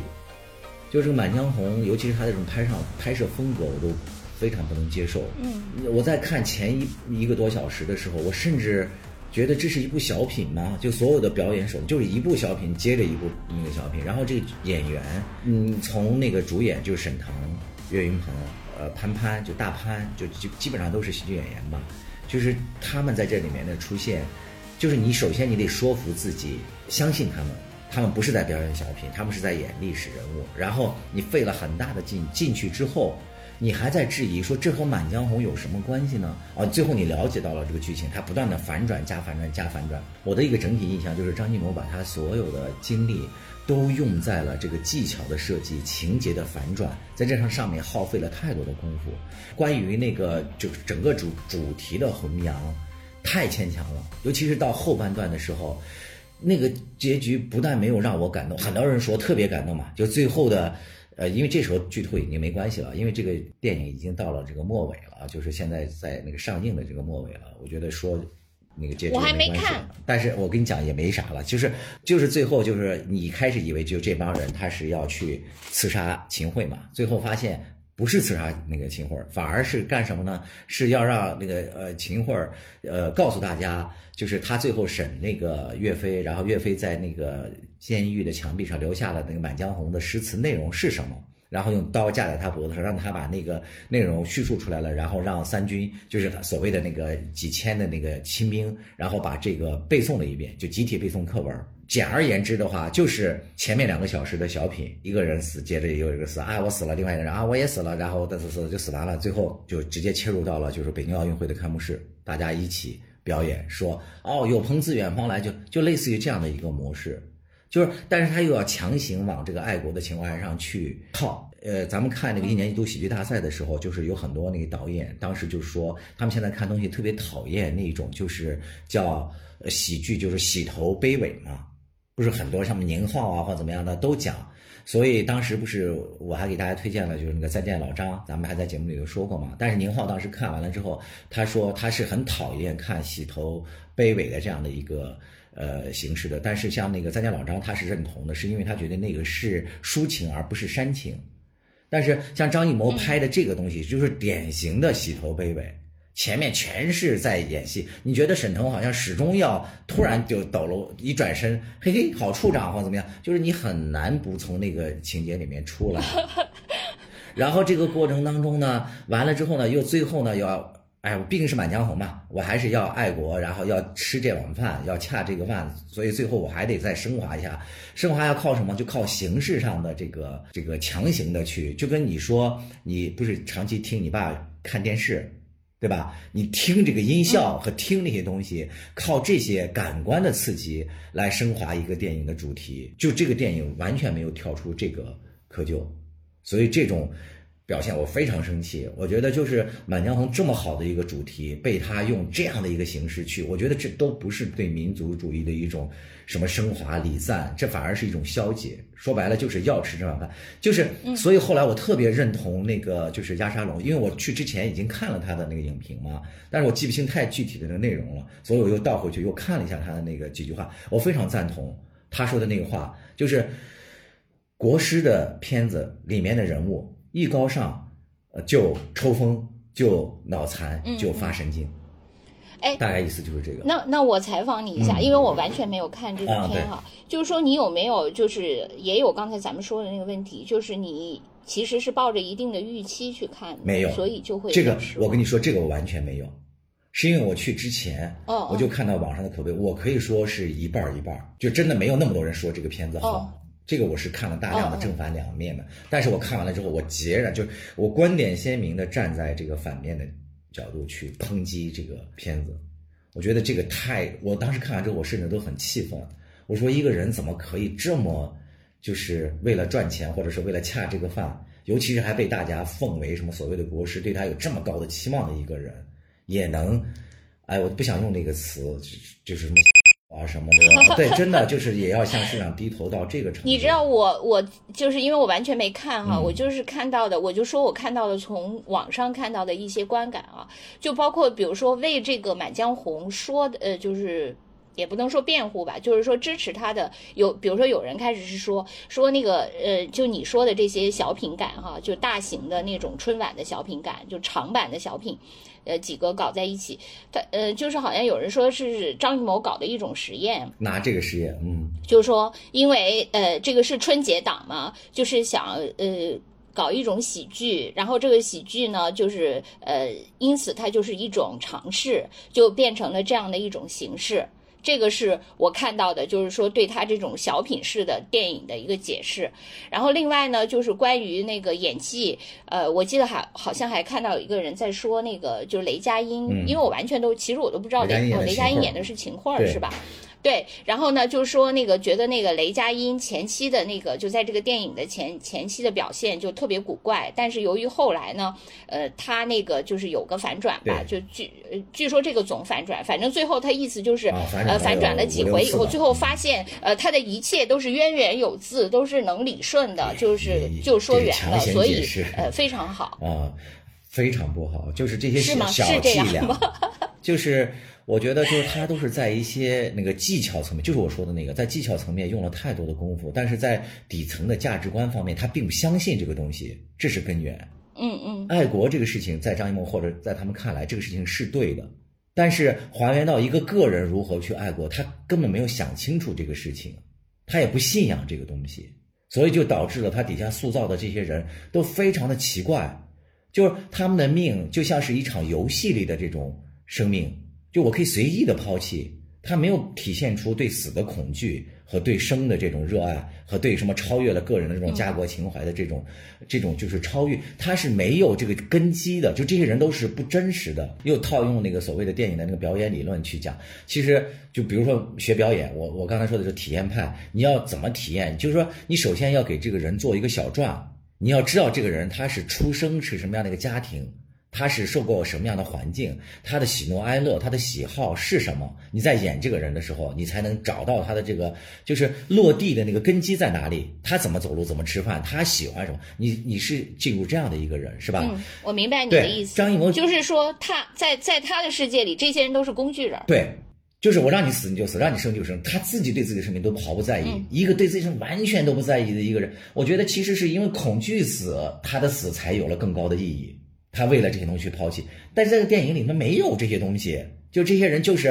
就这个《满江红》，尤其是他这种拍上拍摄风格，我都非常不能接受。嗯，我在看前一一个多小时的时候，我甚至觉得这是一部小品吗？就所有的表演手就是一部小品接着一部那个小品，然后这个演员，嗯，从那个主演就是沈腾、岳云鹏，呃，潘潘就大潘，就就基本上都是喜剧演员吧。就是他们在这里面的出现，就是你首先你得说服自己相信他们，他们不是在表演小品，他们是在演历史人物。然后你费了很大的劲进去之后，你还在质疑说这和《满江红》有什么关系呢？啊，最后你了解到了这个剧情，它不断的反转加反转加反转。我的一个整体印象就是张艺谋把他所有的精力都用在了这个技巧的设计、情节的反转，在这上上面耗费了太多的功夫。关于那个就整个主主题的弘扬，太牵强了，尤其是到后半段的时候。那个结局不但没有让我感动，很多人说特别感动嘛，就最后的，呃，因为这时候剧透已经没关系了，因为这个电影已经到了这个末尾了，就是现在在那个上映的这个末尾了。我觉得说那个结局我还没关系没看，但是我跟你讲也没啥了，就是就是最后就是你开始以为就这帮人他是要去刺杀秦桧嘛，最后发现。不是刺杀那个秦桧儿，反而是干什么呢？是要让那个呃秦桧儿呃告诉大家，就是他最后审那个岳飞，然后岳飞在那个监狱的墙壁上留下了那个《满江红》的诗词内容是什么？然后用刀架在他脖子上，让他把那个内容叙述出来了，然后让三军，就是所谓的那个几千的那个亲兵，然后把这个背诵了一遍，就集体背诵课文。简而言之的话，就是前面两个小时的小品，一个人死，接着又一个死，啊我死了，另外一个人啊我也死了，然后但是死就死完了，最后就直接切入到了就是北京奥运会的开幕式，大家一起表演，说哦有朋自远方来，就就类似于这样的一个模式。就是，但是他又要强行往这个爱国的情怀上去靠，呃，咱们看那个一年一度喜剧大赛的时候，就是有很多那个导演，当时就说他们现在看东西特别讨厌那种就是叫喜剧，就是洗头卑尾嘛，不是很多像宁浩啊或者怎么样的都讲。所以当时不是我还给大家推荐了，就是那个再见老张，咱们还在节目里头说过嘛。但是宁浩当时看完了之后，他说他是很讨厌看洗头卑尾的这样的一个呃形式的。但是像那个再见老张，他是认同的，是因为他觉得那个是抒情而不是煽情。但是像张艺谋拍的这个东西，就是典型的洗头卑尾。前面全是在演戏，你觉得沈腾好像始终要突然就抖了，一转身，嘿嘿，好处长或怎么样，就是你很难不从那个情节里面出来。然后这个过程当中呢，完了之后呢，又最后呢要，哎，我毕竟是《满江红》嘛，我还是要爱国，然后要吃这碗饭，要恰这个饭，所以最后我还得再升华一下。升华要靠什么？就靠形式上的这个这个强行的去，就跟你说，你不是长期听你爸看电视。对吧？你听这个音效和听那些东西，靠这些感官的刺激来升华一个电影的主题，就这个电影完全没有跳出这个窠臼，所以这种。表现我非常生气，我觉得就是《满江红》这么好的一个主题，被他用这样的一个形式去，我觉得这都不是对民族主义的一种什么升华礼赞，这反而是一种消解。说白了就是要吃这碗饭，就是所以后来我特别认同那个就是压沙龙，因为我去之前已经看了他的那个影评嘛，但是我记不清太具体的那个内容了，所以我又倒回去又看了一下他的那个几句话，我非常赞同他说的那个话，就是国师的片子里面的人物。一高尚，呃，就抽风，就脑残，就发神经。哎，大概意思就是这个。那那我采访你一下，因为我完全没有看这个片哈，就是说你有没有就是也有刚才咱们说的那个问题，就是你其实是抱着一定的预期去看，没有，所以就会这个。我跟你说，这个我完全没有，是因为我去之前，哦，我就看到网上的口碑，我可以说是一半一半，就真的没有那么多人说这个片子好。这个我是看了大量的正反两面的，但是我看完了之后，我截然就我观点鲜明的站在这个反面的角度去抨击这个片子，我觉得这个太，我当时看完之后，我甚至都很气愤，我说一个人怎么可以这么，就是为了赚钱或者是为了恰这个饭，尤其是还被大家奉为什么所谓的国师，对他有这么高的期望的一个人，也能，哎，我不想用那个词，就是什么。啊什么的，对，真的就是也要向市场低头到这个程度。你知道我我就是因为我完全没看哈，我就是看到的，我就说我看到的从网上看到的一些观感啊，就包括比如说为这个《满江红》说的，呃，就是也不能说辩护吧，就是说支持他的有，比如说有人开始是说说那个呃，就你说的这些小品感哈，就大型的那种春晚的小品感，就长版的小品。呃，几个搞在一起，他呃，就是好像有人说是张艺谋搞的一种实验，拿这个实验，嗯，就是说，因为呃，这个是春节档嘛，就是想呃搞一种喜剧，然后这个喜剧呢，就是呃，因此它就是一种尝试，就变成了这样的一种形式。这个是我看到的，就是说对他这种小品式的电影的一个解释。然后另外呢，就是关于那个演技，呃，我记得还好像还看到有一个人在说那个就是雷佳音，因为我完全都其实我都不知道雷雷佳音演的是秦桧是吧？对，然后呢，就是说那个觉得那个雷佳音前期的那个就在这个电影的前前期的表现就特别古怪，但是由于后来呢，呃，他那个就是有个反转吧，就据据说这个总反转，反正最后他意思就是呃反转了几回以后，最后发现呃他的一切都是渊源有字，都是能理顺的，就是就说圆了，所以呃非常好。啊，非常不好，就是这些小伎俩，就是。我觉得就是他都是在一些那个技巧层面，就是我说的那个，在技巧层面用了太多的功夫，但是在底层的价值观方面，他并不相信这个东西，这是根源。嗯嗯，爱国这个事情，在张艺谋或者在他们看来，这个事情是对的，但是还原到一个个人如何去爱国，他根本没有想清楚这个事情，他也不信仰这个东西，所以就导致了他底下塑造的这些人都非常的奇怪，就是他们的命就像是一场游戏里的这种生命。就我可以随意的抛弃，他没有体现出对死的恐惧和对生的这种热爱，和对什么超越了个人的这种家国情怀的这种，这种就是超越，他是没有这个根基的。就这些人都是不真实的。又套用那个所谓的电影的那个表演理论去讲，其实就比如说学表演，我我刚才说的是体验派，你要怎么体验？就是说你首先要给这个人做一个小传，你要知道这个人他是出生是什么样的一个家庭，他是受过什么样的环境，他的喜怒哀乐，他的喜好是什么？你在演这个人的时候，你才能找到他的这个就是落地的那个根基在哪里，他怎么走路，怎么吃饭，他喜欢什么？你你是进入这样的一个人是吧？嗯，我明白你的意思。张艺谋就是说他在在他的世界里，这些人都是工具人。对，就是我让你死你就死，让你生就生，他自己对自己的生命都毫不在意。一个对自己生命完全都不在意的一个人，我觉得其实是因为恐惧死，他的死才有了更高的意义。他为了这些东西去抛弃，但是这个电影里面没有这些东西，就这些人就是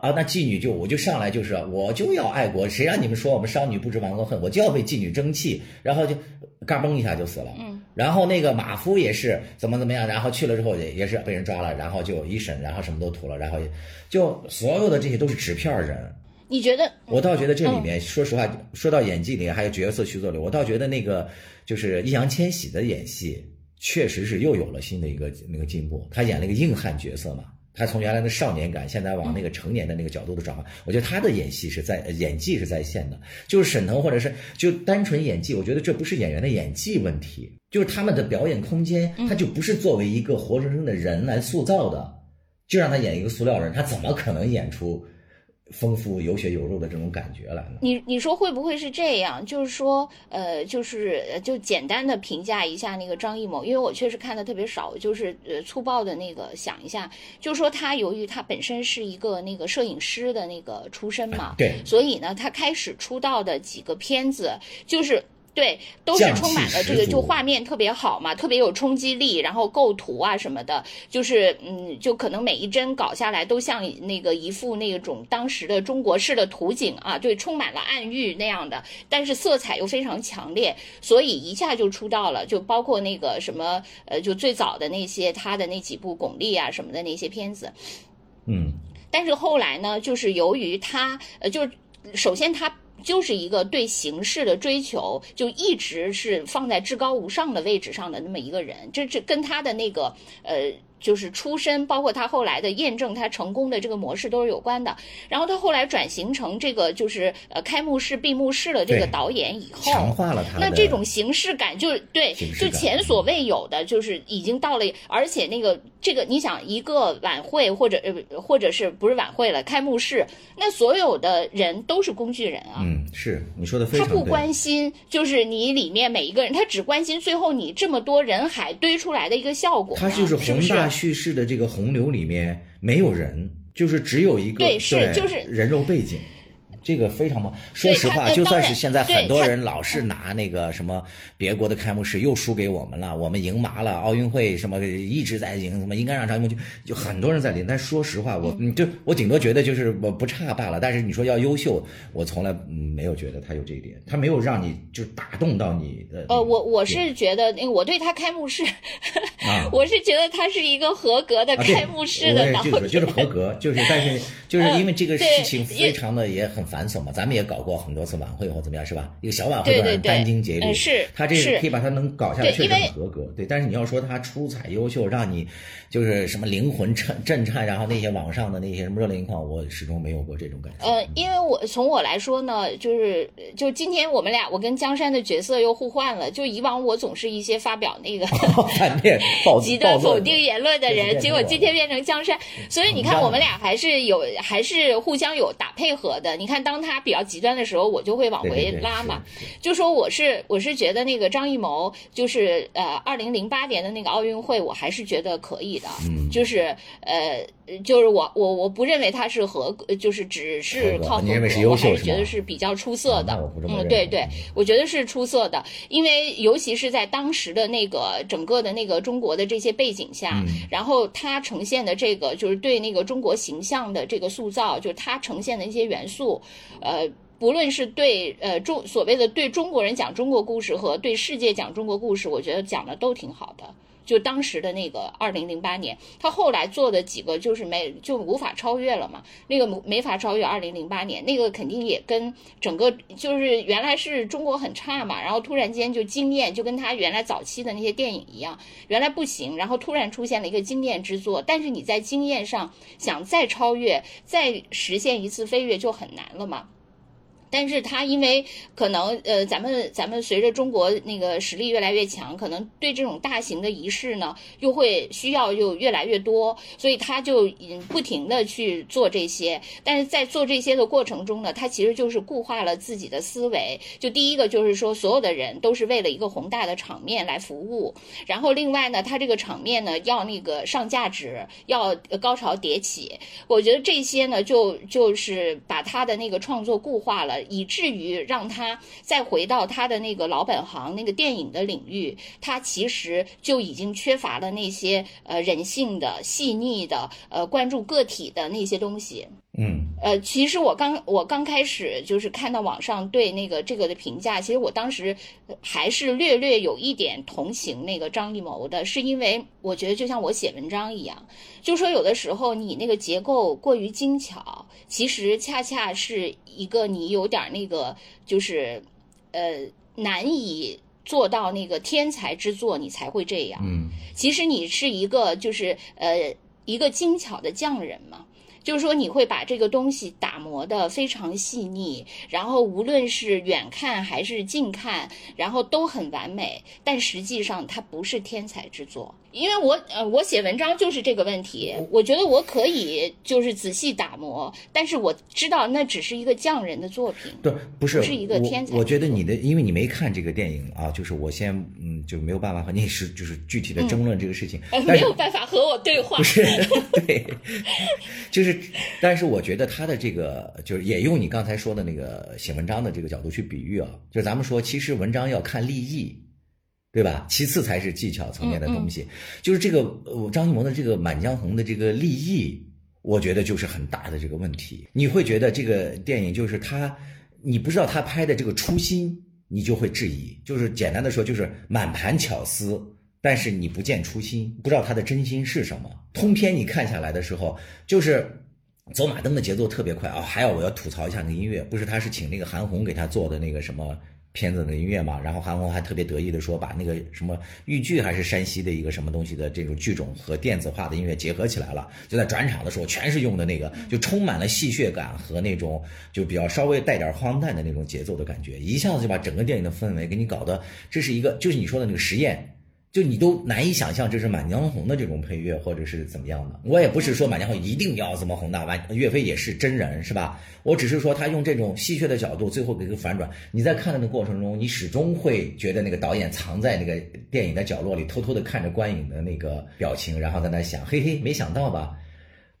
啊，那妓女就我就上来就是我就要爱国，谁让你们说我们商女不知亡国恨，我就要为妓女争气，然后就嘎嘣一下就死了。嗯，然后那个马夫也是怎么怎么样，然后去了之后也也是被人抓了，然后就一审，然后什么都吐了，然后就所有的这些都是纸片人。你觉得？我倒觉得这里面，说实话，说到演技里还有角色续作里，我倒觉得那个就是易烊千玺的演戏，确实是又有了新的一个那个进步。他演了一个硬汉角色嘛，他从原来的少年感，现在往那个成年的那个角度的转换，我觉得他的演戏是在呃演技是在线的。就是沈腾或者是就单纯演技，我觉得这不是演员的演技问题，就是他们的表演空间，他就不是作为一个活生生的人来塑造的，就让他演一个塑料人，他怎么可能演出？丰富有血有肉的这种感觉来了。你你说会不会是这样？就是说，呃，就是呃就简单的评价一下那个张艺谋，因为我确实看的特别少，就是呃粗暴的那个想一下，就是说他由于他本身是一个那个摄影师的那个出身嘛，对，所以呢，他开始出道的几个片子就是。对，都是充满了这个就画面特别好嘛，特别有冲击力，然后构图啊什么的，就是嗯，就可能每一帧搞下来都像那个一幅那种当时的中国式的图景啊，对，充满了暗喻那样的，但是色彩又非常强烈，所以一下就出道了，就包括那个什么呃，就最早的那些他的那几部巩俐啊什么的那些片子，嗯，但是后来呢，就是由于他呃，就是首先他。就是一个对形式的追求，就一直是放在至高无上的位置上的那么一个人，这这跟他的那个呃。就是出身，包括他后来的验证他成功的这个模式都是有关的。然后他后来转型成这个就是呃开幕式、闭幕式的这个导演以后，强化了他那这种形式感就对，就前所未有的，就是已经到了，而且那个这个，你想一个晚会或者呃或者是不是晚会了，开幕式，那所有的人都是工具人啊。嗯，是你说的非常他不。关心，就是你里面每一个人，他只关心最后你这么多人海堆出来的一个效果嘛。它就是是不是宏大叙事的这个洪流里面没有人，就是只有一个对是就是人肉背景。这个非常棒。说实话，就算是现在很多人老是拿那个什么别国的开幕式又输给我们了，我们赢麻了，奥运会什么一直在赢，什么应该让张艺谋去，就很多人在领。但说实话，我嗯，就我顶多觉得就是我不差罢了。但是你说要优秀，我从来嗯没有觉得他有这一点，他没有让你就打动到你的。呃，我我是觉得，那个我对他开幕式，啊 我是觉得他是一个合格的开幕式我的就是就是。合格，就是但是就是因为这个事情非常的也很繁琐嘛，咱们也搞过很多次晚会或怎么样是吧？一个小晚会都让人殚精竭虑，嗯是他这个是可以把它能搞下来，确实对很合格。对，但是你要说他出彩优秀，让你就是什么灵魂震震颤，然后那些网上的那些什么热泪盈眶，我始终没有过这种感觉。呃，因为我从我来说呢，就是就今天我们俩我跟江山的角色又互换了。就以往我总是一些发表那个 反面 暴极端否定言论的人，结果今天变成江山，所以你看我们俩还是有还是互相有打配合的。你看当他比较极端的时候，我就会往回对对对拉嘛。就说我是我是觉得那个张艺谋就是呃二零零八年的那个奥运会，我还是觉得可以的，嗯就是呃就是我我我不认为他是合格，就是只是靠合格，你认为是优秀我还是觉得是比较出色的。嗯，对对，我觉得是出色的，因为尤其是在当时的那个整个的那个中国的这些背景下，嗯然后他呈现的这个就是对那个中国形象的这个塑造，就是他呈现的一些元素，呃。不论是对呃中所谓的对中国人讲中国故事和对世界讲中国故事，我觉得讲的都挺好的。就当时的那个二零零八年，他后来做的几个就是没就无法超越了嘛，那个没法超越二零零八年，那个肯定也跟整个就是原来是中国很差嘛，然后突然间就惊艳，就跟他原来早期的那些电影一样，原来不行，然后突然出现了一个惊艳之作，但是你在经验上想再超越、再实现一次飞跃就很难了嘛。但是他因为可能呃，咱们咱们随着中国那个实力越来越强，可能对这种大型的仪式呢，又会需要就越来越多，所以他就嗯不停的去做这些。但是在做这些的过程中呢，他其实就是固化了自己的思维。就第一个就是说，所有的人都是为了一个宏大的场面来服务。然后另外呢，他这个场面呢要那个上价值，要高潮迭起。我觉得这些呢，就就是把他的那个创作固化了。以至于让他再回到他的那个老本行，那个电影的领域，他其实就已经缺乏了那些呃人性的细腻的呃关注个体的那些东西。嗯，呃，其实我刚我刚开始就是看到网上对那个这个的评价，其实我当时还是略略有一点同情那个张艺谋的，是因为我觉得就像我写文章一样，就说有的时候你那个结构过于精巧，其实恰恰是一个你有点那个就是呃难以做到那个天才之作，你才会这样。嗯，其实你是一个就是呃一个精巧的匠人嘛。就是说，你会把这个东西打磨的非常细腻，然后无论是远看还是近看，然后都很完美。但实际上，它不是天才之作。因为我呃，我写文章就是这个问题。我觉得我可以就是仔细打磨，但是我知道那只是一个匠人的作品。对，不是不是一个天才我。我觉得你的，因为你没看这个电影啊，就是我先嗯就没有办法和你是就是具体的争论这个事情。没有办法和我对话。不是，对，就是，但是我觉得他的这个就是也用你刚才说的那个写文章的这个角度去比喻啊，就是咱们说，其实文章要看立意，对吧？其次才是技巧层面的东西。就是这个呃张艺谋的这个《满江红》的这个立意，我觉得就是很大的这个问题。你会觉得这个电影就是他，你不知道他拍的这个初心，你就会质疑。就是简单的说，就是满盘巧思。但是你不见初心，不知道他的真心是什么。通篇你看下来的时候，就是走马灯的节奏特别快啊！还有我要吐槽一下那个音乐，不是他是请那个韩红给他做的那个什么片子的音乐嘛？然后韩红还特别得意的说，把那个什么豫剧还是山西的一个什么东西的这种剧种和电子化的音乐结合起来了，就在转场的时候全是用的那个，就充满了戏谑感和那种就比较稍微带点荒诞的那种节奏的感觉，一下子就把整个电影的氛围给你搞得这是一个就是你说的那个实验。就你都难以想象这是《满江红》的这种配乐，或者是怎么样的。我也不是说《满江红》一定要怎么宏大，完岳飞也是真人，是吧？我只是说他用这种戏谑的角度，最后给个反转。你在看的过程中，你始终会觉得那个导演藏在那个电影的角落里，偷偷的看着观影的那个表情，然后在那想，嘿嘿，没想到吧？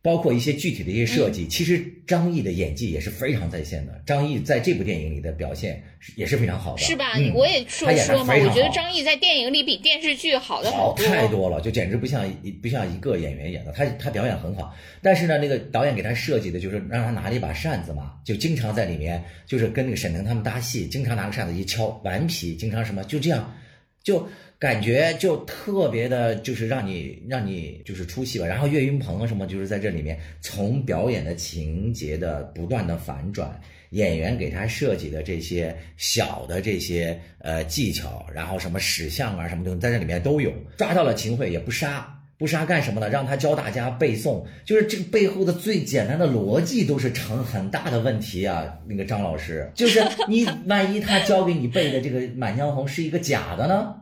包括一些具体的一些设计，其实张译的演技也是非常在线的。张译在这部电影里的表现也是非常好的，是吧？嗯我也说说嘛，我觉得张译在电影里比电视剧好的好多。太多了，就简直不像一不像一个演员演的，他他表演很好，但是呢，那个导演给他设计的就是让他拿了一把扇子嘛，就经常在里面就是跟那个沈腾他们搭戏，经常拿个扇子一敲，顽皮，经常什么就这样，就感觉就特别的，就是让你让你就是出戏吧。然后岳云鹏什么就是在这里面从表演的情节的不断的反转。演员给他设计的这些小的这些呃技巧，然后什么史相啊什么东西，在这里面都有。抓到了秦桧也不杀，不杀干什么呢？让他教大家背诵，就是这个背后的最简单的逻辑都是成很大的问题啊。那个张老师，就是你 万一他教给你背的这个《满江红》是一个假的呢？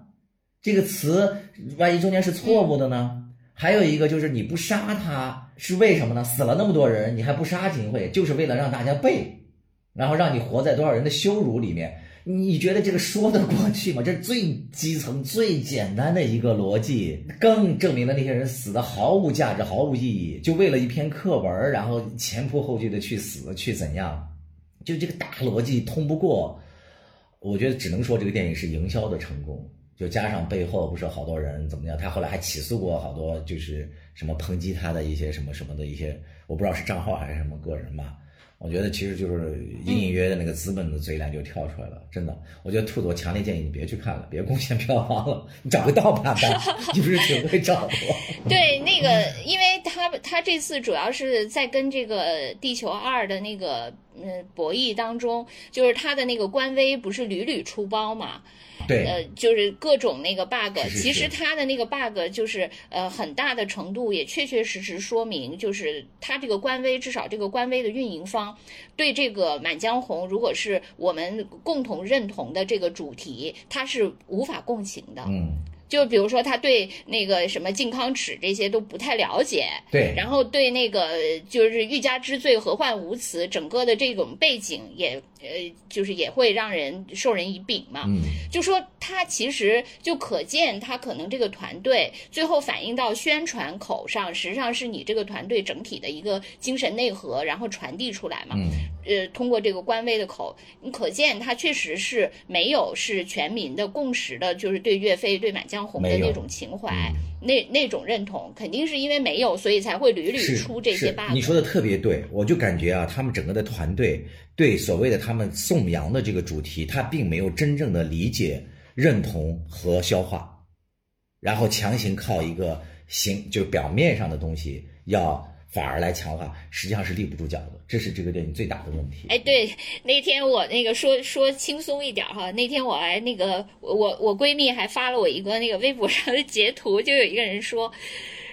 这个词万一中间是错误的呢？还有一个就是你不杀他是为什么呢？死了那么多人，你还不杀秦桧，就是为了让大家背。然后让你活在多少人的羞辱里面，你觉得这个说得过去吗？这是最基层、最简单的一个逻辑，更证明了那些人死的毫无价值、毫无意义，就为了一篇课文，然后前仆后继的去死，去怎样？就这个大逻辑通不过，我觉得只能说这个电影是营销的成功。就加上背后不是好多人怎么样，他后来还起诉过好多，就是什么抨击他的一些什么什么的一些，我不知道是账号还是什么个人吧。我觉得其实就是隐隐约约的那个资本的嘴脸就跳出来了，真的。我觉得兔子，我强烈建议你别去看了，别贡献票房了，你找个盗版吧，你不是挺会找的吗？对，那个，因为他他这次主要是在跟这个《地球二》的那个嗯博弈当中，就是他的那个官微不是屡屡出包嘛，对。呃，就是各种那个 bug，是是其实是它的那个 bug 就是呃很大的程度也确确实实说明，就是它这个官微至少这个官微的运营方对这个《满江红》如果是我们共同认同的这个主题，它是无法共情的。嗯，就比如说，他对那个什么靖康耻这些都不太了解，对，然后对那个就是欲加之罪，何患无辞，整个的这种背景也呃，就是也会让人授人以柄嘛。嗯，就说他其实就可见，他可能这个团队最后反映到宣传口上，实际上是你这个团队整体的一个精神内核，然后传递出来嘛。嗯，呃，通过这个官微的口，你可见他确实是没有是全民的共识的，就是对岳飞、对《满江红》的那种情怀，嗯那那种认同，肯定是因为没有，所以才会屡屡出这些是 bug。你说的特别对，我就感觉啊，他们整个的团队对所谓的他他们颂扬的这个主题，他并没有真正的理解、认同和消化，然后强行靠一个形就表面上的东西要反而来强化，实际上是立不住脚的，这是这个电影最大的问题。哎，对，那天我那个说说轻松一点哈，那天我还那个我我闺蜜还发了我一个那个微博上的截图，就有一个人说。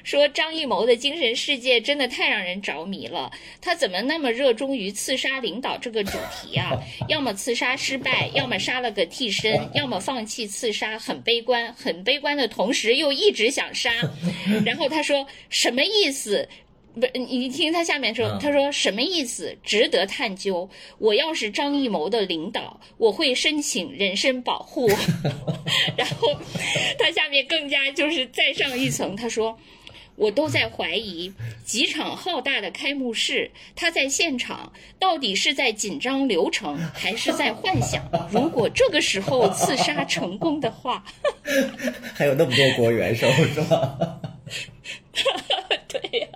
说张艺谋的精神世界真的太让人着迷了，他怎么那么热衷于刺杀领导这个主题啊？要么刺杀失败，要么杀了个替身，要么放弃刺杀，很悲观，很悲观的同时又一直想杀。然后他说什么意思？不是你你听他下面说，嗯他说什么意思？值得探究。我要是张艺谋的领导，我会申请人身保护。然后他下面更加就是再上一层，他说。我都在怀疑，几场浩大的开幕式，他在现场到底是在紧张流程，还是在幻想？如果这个时候刺杀成功的话，还有那么多国元首是吧？对呀、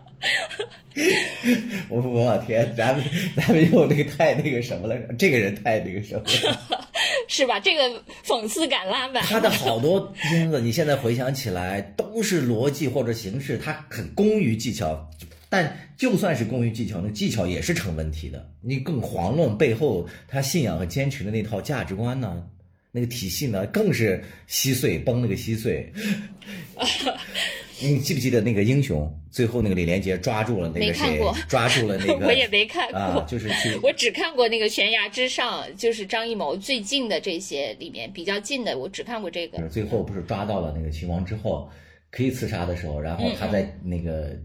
我我天，咱们咱们又那个太那个什么了，这个人太那个什么了。是吧？这个讽刺感拉满。他的好多片子，你现在回想起来都是逻辑或者形式，他很功于技巧，但就算是功于技巧，那技巧也是成问题的。你更遑论背后他信仰和坚持的那套价值观呢，那个体系呢，更是稀碎，崩了个稀碎。你记不记得那个英雄最后那个李连杰抓住了那个谁没看过，抓住了那个 我也没看过，啊，就是去我只看过那个《悬崖之上》，就是张艺谋最近的这些里面比较近的，我只看过这个。最后不是抓到了那个秦王之后，可以刺杀的时候，然后他在那个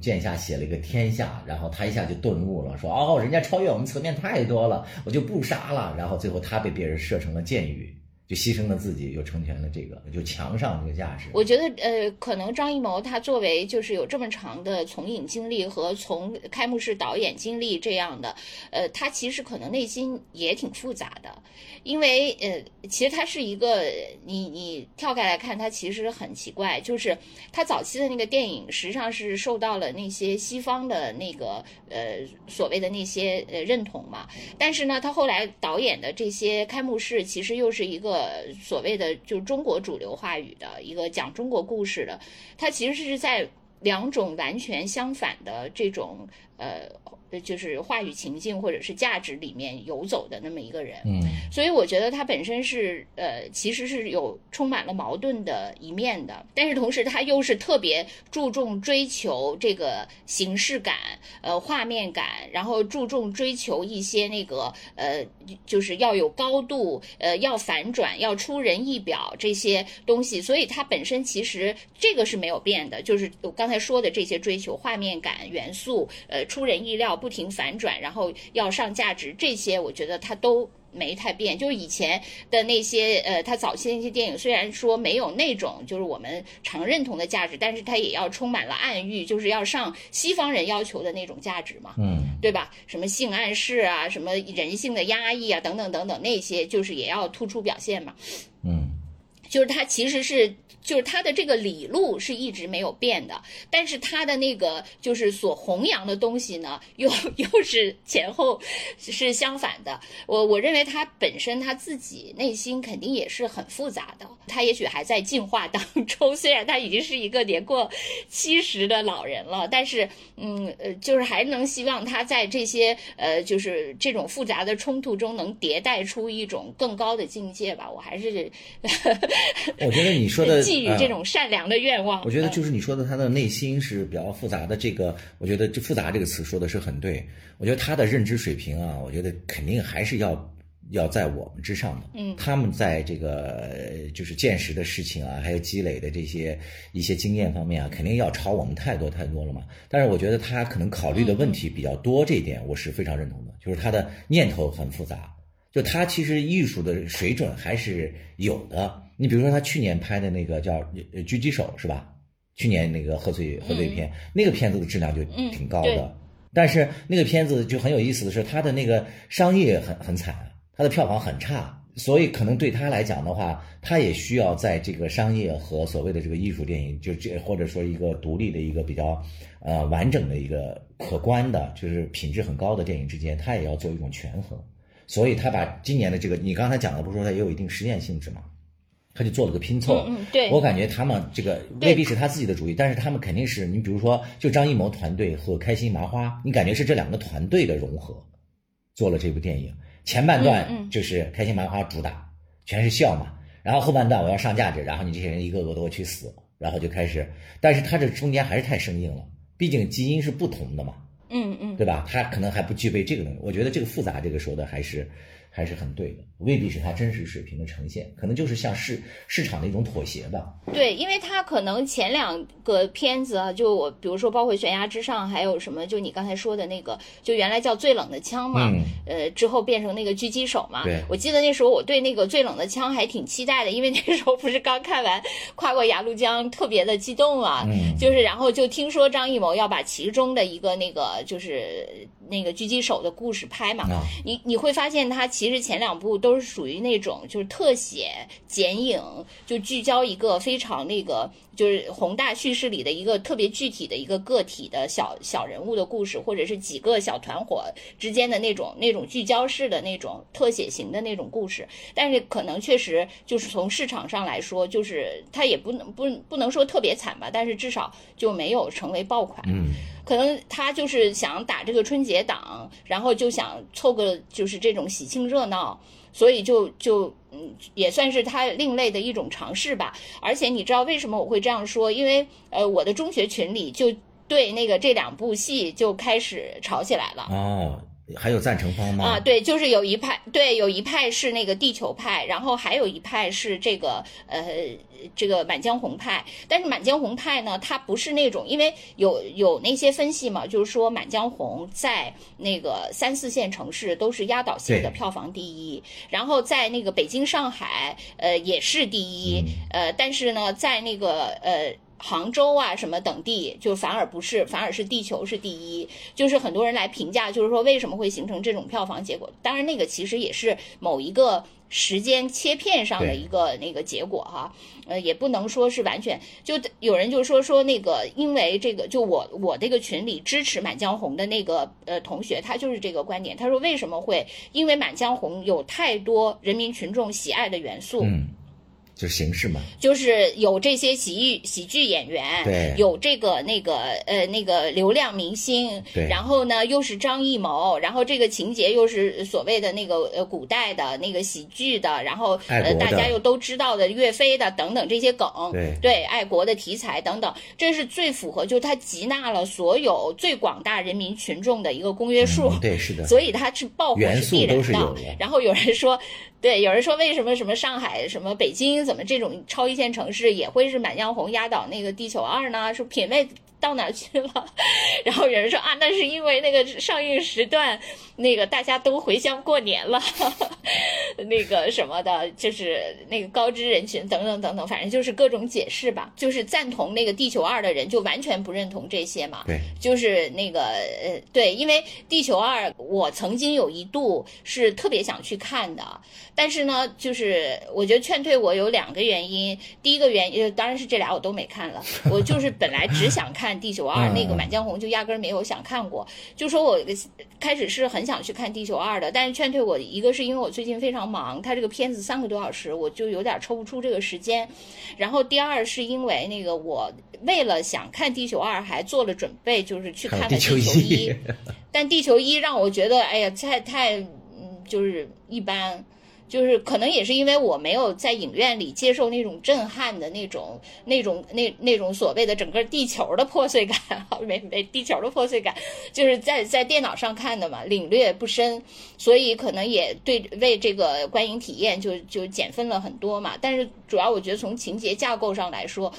剑下写了一个天下，然后他一下就顿悟了，说哦，人家超越我们层面太多了，我就不杀了。然后最后他被别人射成了箭雨，就牺牲了自己，又成全了这个，就强上这个价值。我觉得，呃，可能张艺谋他作为就是有这么长的从影经历和从开幕式导演经历这样的，呃，他其实可能内心也挺复杂的，因为呃，其实他是一个，你你跳开来看，他其实很奇怪，就是他早期的那个电影实际上是受到了那些西方的那个呃所谓的那些呃认同嘛，但是呢，他后来导演的这些开幕式其实又是一个呃所谓的就是中国主流话语的一个讲中国故事的，它其实是在两种完全相反的这种呃。就是话语情境或者是价值里面游走的那么一个人，嗯，所以我觉得他本身是呃，其实是有充满了矛盾的一面的，但是同时他又是特别注重追求这个形式感、呃画面感，然后注重追求一些那个呃，就是要有高度，呃要反转，要出人意表这些东西，所以他本身其实这个是没有变的，就是我刚才说的这些追求画面感元素，呃出人意料。不停反转，然后要上价值，这些我觉得它都没太变。就是以前的那些，呃，他早期的那些电影，虽然说没有那种就是我们常认同的价值，但是他也要充满了暗喻，就是要上西方人要求的那种价值嘛，嗯，对吧？什么性暗示啊，什么人性的压抑啊，等等等等，那些就是也要突出表现嘛。嗯，就是它其实是。就是它的这个理路是一直没有变的，但是它的那个就是所弘扬的东西呢，又又是前后是相反的。我我认为他本身他自己内心肯定也是很复杂的，他也许还在进化当中。虽然他已经是一个年过七十的老人了，但是嗯呃，就是还能希望他在这些呃就是这种复杂的冲突中能迭代出一种更高的境界吧。我还是我觉得你说的。寄予这种善良的愿望，我觉得就是你说的，他的内心是比较复杂的。这个，我觉得这“复杂”这个词说的是很对。我觉得他的认知水平啊，我觉得肯定还是要要在我们之上的。嗯，他们在这个就是见识的事情啊，还有积累的这些一些经验方面啊，肯定要超我们太多太多了嘛。但是我觉得他可能考虑的问题比较多，这一点我是非常认同的。就是他的念头很复杂，就他其实艺术的水准还是有的。你比如说，他去年拍的那个叫《狙击手》，是吧？去年那个贺岁贺岁片，那个片子的质量就挺高的。但是那个片子就很有意思的是，它的那个商业很很惨，它的票房很差。所以可能对他来讲的话，他也需要在这个商业和所谓的这个艺术电影，就这或者说一个独立的一个比较呃完整的一个可观的，就是品质很高的电影之间，他也要做一种权衡。所以他把今年的这个，你刚才讲的不是说他也有一定实验性质吗？他就做了个拼凑，嗯，对。我感觉他们这个未必是他自己的主意，但是他们肯定是你比如说，就张艺谋团队和开心麻花，你感觉是这两个团队的融合，做了这部电影。前半段就是开心麻花主打，全是笑嘛，然后后半段我要上价值，然后你这些人一个个都会去死，然后就开始，但是他这中间还是太生硬了，毕竟基因是不同的嘛，嗯嗯，对吧？他可能还不具备这个东西，我觉得这个复杂，这个说的还是。还是很对的，未必是他真实水平的呈现，可能就是向市市场的一种妥协吧。对，因为他可能前两个片子啊，就我比如说包括《悬崖之上》，还有什么，就你刚才说的那个，就原来叫《最冷的枪》嘛，呃，之后变成那个《狙击手》嘛。对，我记得那时候我对那个《最冷的枪》还挺期待的，因为那时候不是刚看完《跨过鸭绿江》，特别的激动啊。嗯。就是然后就听说张艺谋要把其中的一个那个就是那个狙击手的故事拍嘛，你你会发现他。其实前两部都是属于那种就是特写剪影，就聚焦一个非常那个。就是宏大叙事里的一个特别具体的一个个体的小小人物的故事，或者是几个小团伙之间的那种那种聚焦式的那种特写型的那种故事，但是可能确实就是从市场上来说，就是它也不能不不能说特别惨吧，但是至少就没有成为爆款。嗯，可能他就是想打这个春节结党，然后就想凑个就是这种喜庆热闹。所以就就嗯，也算是他另类的一种尝试吧。而且你知道为什么我会这样说？因为呃，我的中学群里就对那个这两部戏就开始吵起来了。哦。还有赞成方吗？啊，对，就是有一派，对，有一派是那个地球派，然后还有一派是这个呃这个满江红派。但是满江红派呢，它不是那种，因为有有那些分析嘛，就是说满江红在那个三四线城市都是压倒性的票房第一，然后在那个北京、上海，呃也是第一，呃，但是呢，在那个呃。杭州啊，什么等地，就反而不是，反而是地球是第一。就是很多人来评价，就是说为什么会形成这种票房结果？当然，那个其实也是某一个时间切片上的一个那个结果哈。呃，也不能说是完全。就有人就说说那个，因为这个，就我我这个群里支持《满江红》的那个呃同学，他就是这个观点。他说为什么会？因为《满江红》有太多人民群众喜爱的元素。嗯。就形式嘛，就是有这些喜剧喜剧演员，对，有这个那个呃那个流量明星，对，然后呢又是张艺谋，然后这个情节又是所谓的那个呃古代的那个喜剧的，然后呃大家又都知道的岳飞的等等这些梗，对。对，爱国的题材等等，这是最符合，就它集纳了所有最广大人民群众的一个公约数，对是的，所以它是爆火是必然的。然后有人说。对，有人说为什么什么上海、什么北京，怎么这种超一线城市也会是《满江红》压倒那个《地球二》呢？是品味到哪去了？然后有人说啊，那是因为那个上映时段，那个大家都回乡过年了，那个什么的，就是那个高知人群等等等等，反正就是各种解释吧。就是赞同那个《地球二》的人就完全不认同这些嘛。对，就是那个呃，对，因为《地球二》我曾经有一度是特别想去看的，但是呢，就是我觉得劝退我有两个原因。第一个原因当然是这俩我都没看了，我就是本来只想看《地球二》，那个《满江红》就压根儿没有想看过。就说我开始是很想去看《地球二》的，但是劝退我一个是因为我最近非常忙，他这个片子三个多小时，我就有点抽不出这个时间。然后第二是因为那个我为了想看《地球二》还做了准备，就是去看了《地球一》，但《地球一》让我觉得哎呀太太嗯就是一般。就是可能也是因为我没有在影院里接受那种震撼的那种、那种、那那种所谓的整个地球的破碎感，没没地球的破碎感，就是在在电脑上看的嘛，领略不深，所以可能也对为这个观影体验就就减分了很多嘛。但是主要我觉得从情节架构上来说，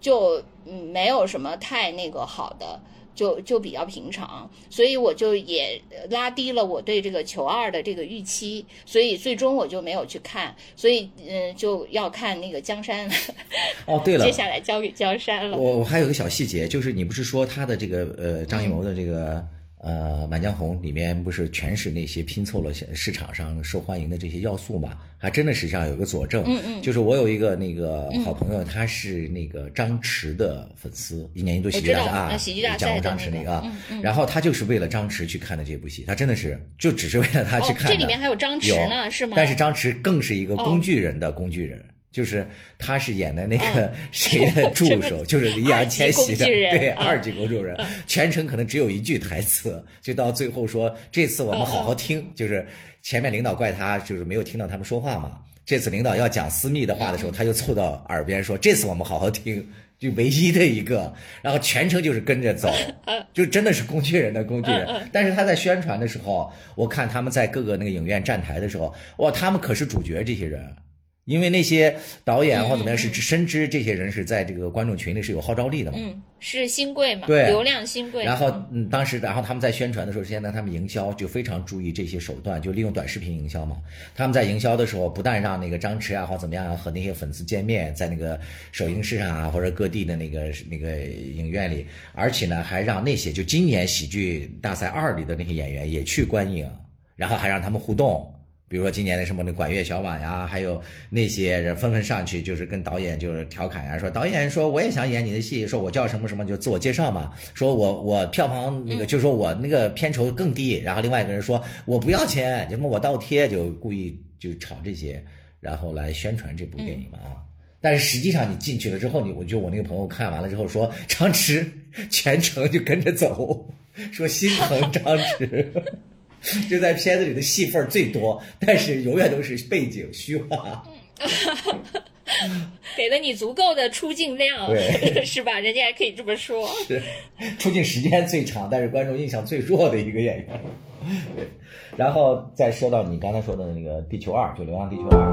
就嗯没有什么太那个好的。就就比较平常，所以我就也拉低了我对这个球二的这个预期，所以最终我就没有去看，所以嗯，就要看那个江山。哦，对了，接下来交给江山了。我我还有个小细节，就是你不是说他的这个呃张艺谋的这个。呃，《满江红》里面不是全是那些拼凑了市场上受欢迎的这些要素嘛？还真的实际上有个佐证，嗯嗯，就是我有一个那个好朋友，他是那个张弛的粉丝，一年一度喜剧大赛啊，喜剧大赛张弛那个，然后他就是为了张弛去看的这部戏，他真的是就只是为了他去看的。这里面还有张弛呢，是吗？但是张弛更是一个工具人的工具人。就是他是演的那个 谁的助手，就是易烊千玺的，对，二级工作人，全程可能只有一句台词，就到最后说这次我们好好听，就是前面领导怪他就是没有听到他们说话嘛，这次领导要讲私密的话的时候，他就凑到耳边说这次我们好好听，就唯一的一个，然后全程就是跟着走，就真的是工具人的工具人。但是他在宣传的时候，我看他们在各个那个影院站台的时候，哇，他们可是主角，这些人。因为那些导演或怎么样是深知这些人是在这个观众群里是有号召力的嘛，嗯，是新贵嘛，对，流量新贵。然后，嗯，当时，然后他们在宣传的时候，现在他们营销就非常注意这些手段，就利用短视频营销嘛。他们在营销的时候，不但让那个张弛啊或怎么样和那些粉丝见面，在那个首映式上啊或者各地的那个那个影院里，而且呢还让那些就今年喜剧大赛二里的那些演员也去观影，然后还让他们互动。比如说今年的什么那管乐小婉呀，还有那些人纷纷上去，就是跟导演就是调侃呀，说导演说我也想演你的戏，说我叫什么什么，就自我介绍嘛，说我我票房那个就说我那个片酬更低，然后另外一个人说我不要钱，什么我倒贴，就故意就炒这些，然后来宣传这部电影嘛啊。但是实际上你进去了之后，你我就我那个朋友看完了之后说，张弛 全程就跟着走，说心疼张弛。就在片子里的戏份最多，但是永远都是背景虚化，给了你足够的出镜量，是吧？人家还可以这么说，是出镜时间最长，但是观众印象最弱的一个演员。对，然后再说到你刚才说的那个《地球二》，就《流浪地球二》。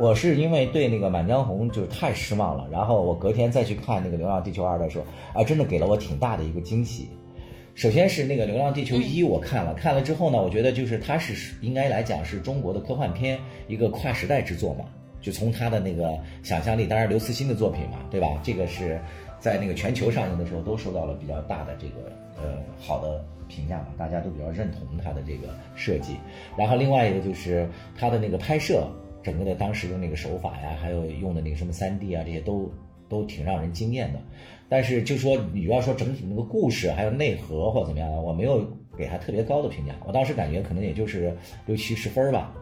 我是因为对那个《满江红》就是太失望了，然后我隔天再去看那个《流浪地球二》的时候，啊，真的给了我挺大的一个惊喜。首先是那个《流浪地球一》，我看了，看了之后呢，我觉得就是它是应该来讲是中国的科幻片一个跨时代之作嘛，就从它的那个想象力，当然刘慈欣的作品嘛，对吧？这个是在那个全球上映的时候都受到了比较大的这个呃好的评价嘛，大家都比较认同它的这个设计。然后另外一个就是它的那个拍摄。整个的当时的那个手法呀，还有用的那个什么三 D 啊，这些都都挺让人惊艳的。但是就说你要说整体那个故事还有内核或怎么样的，我没有给他特别高的评价。我当时感觉可能也就是六七十分吧，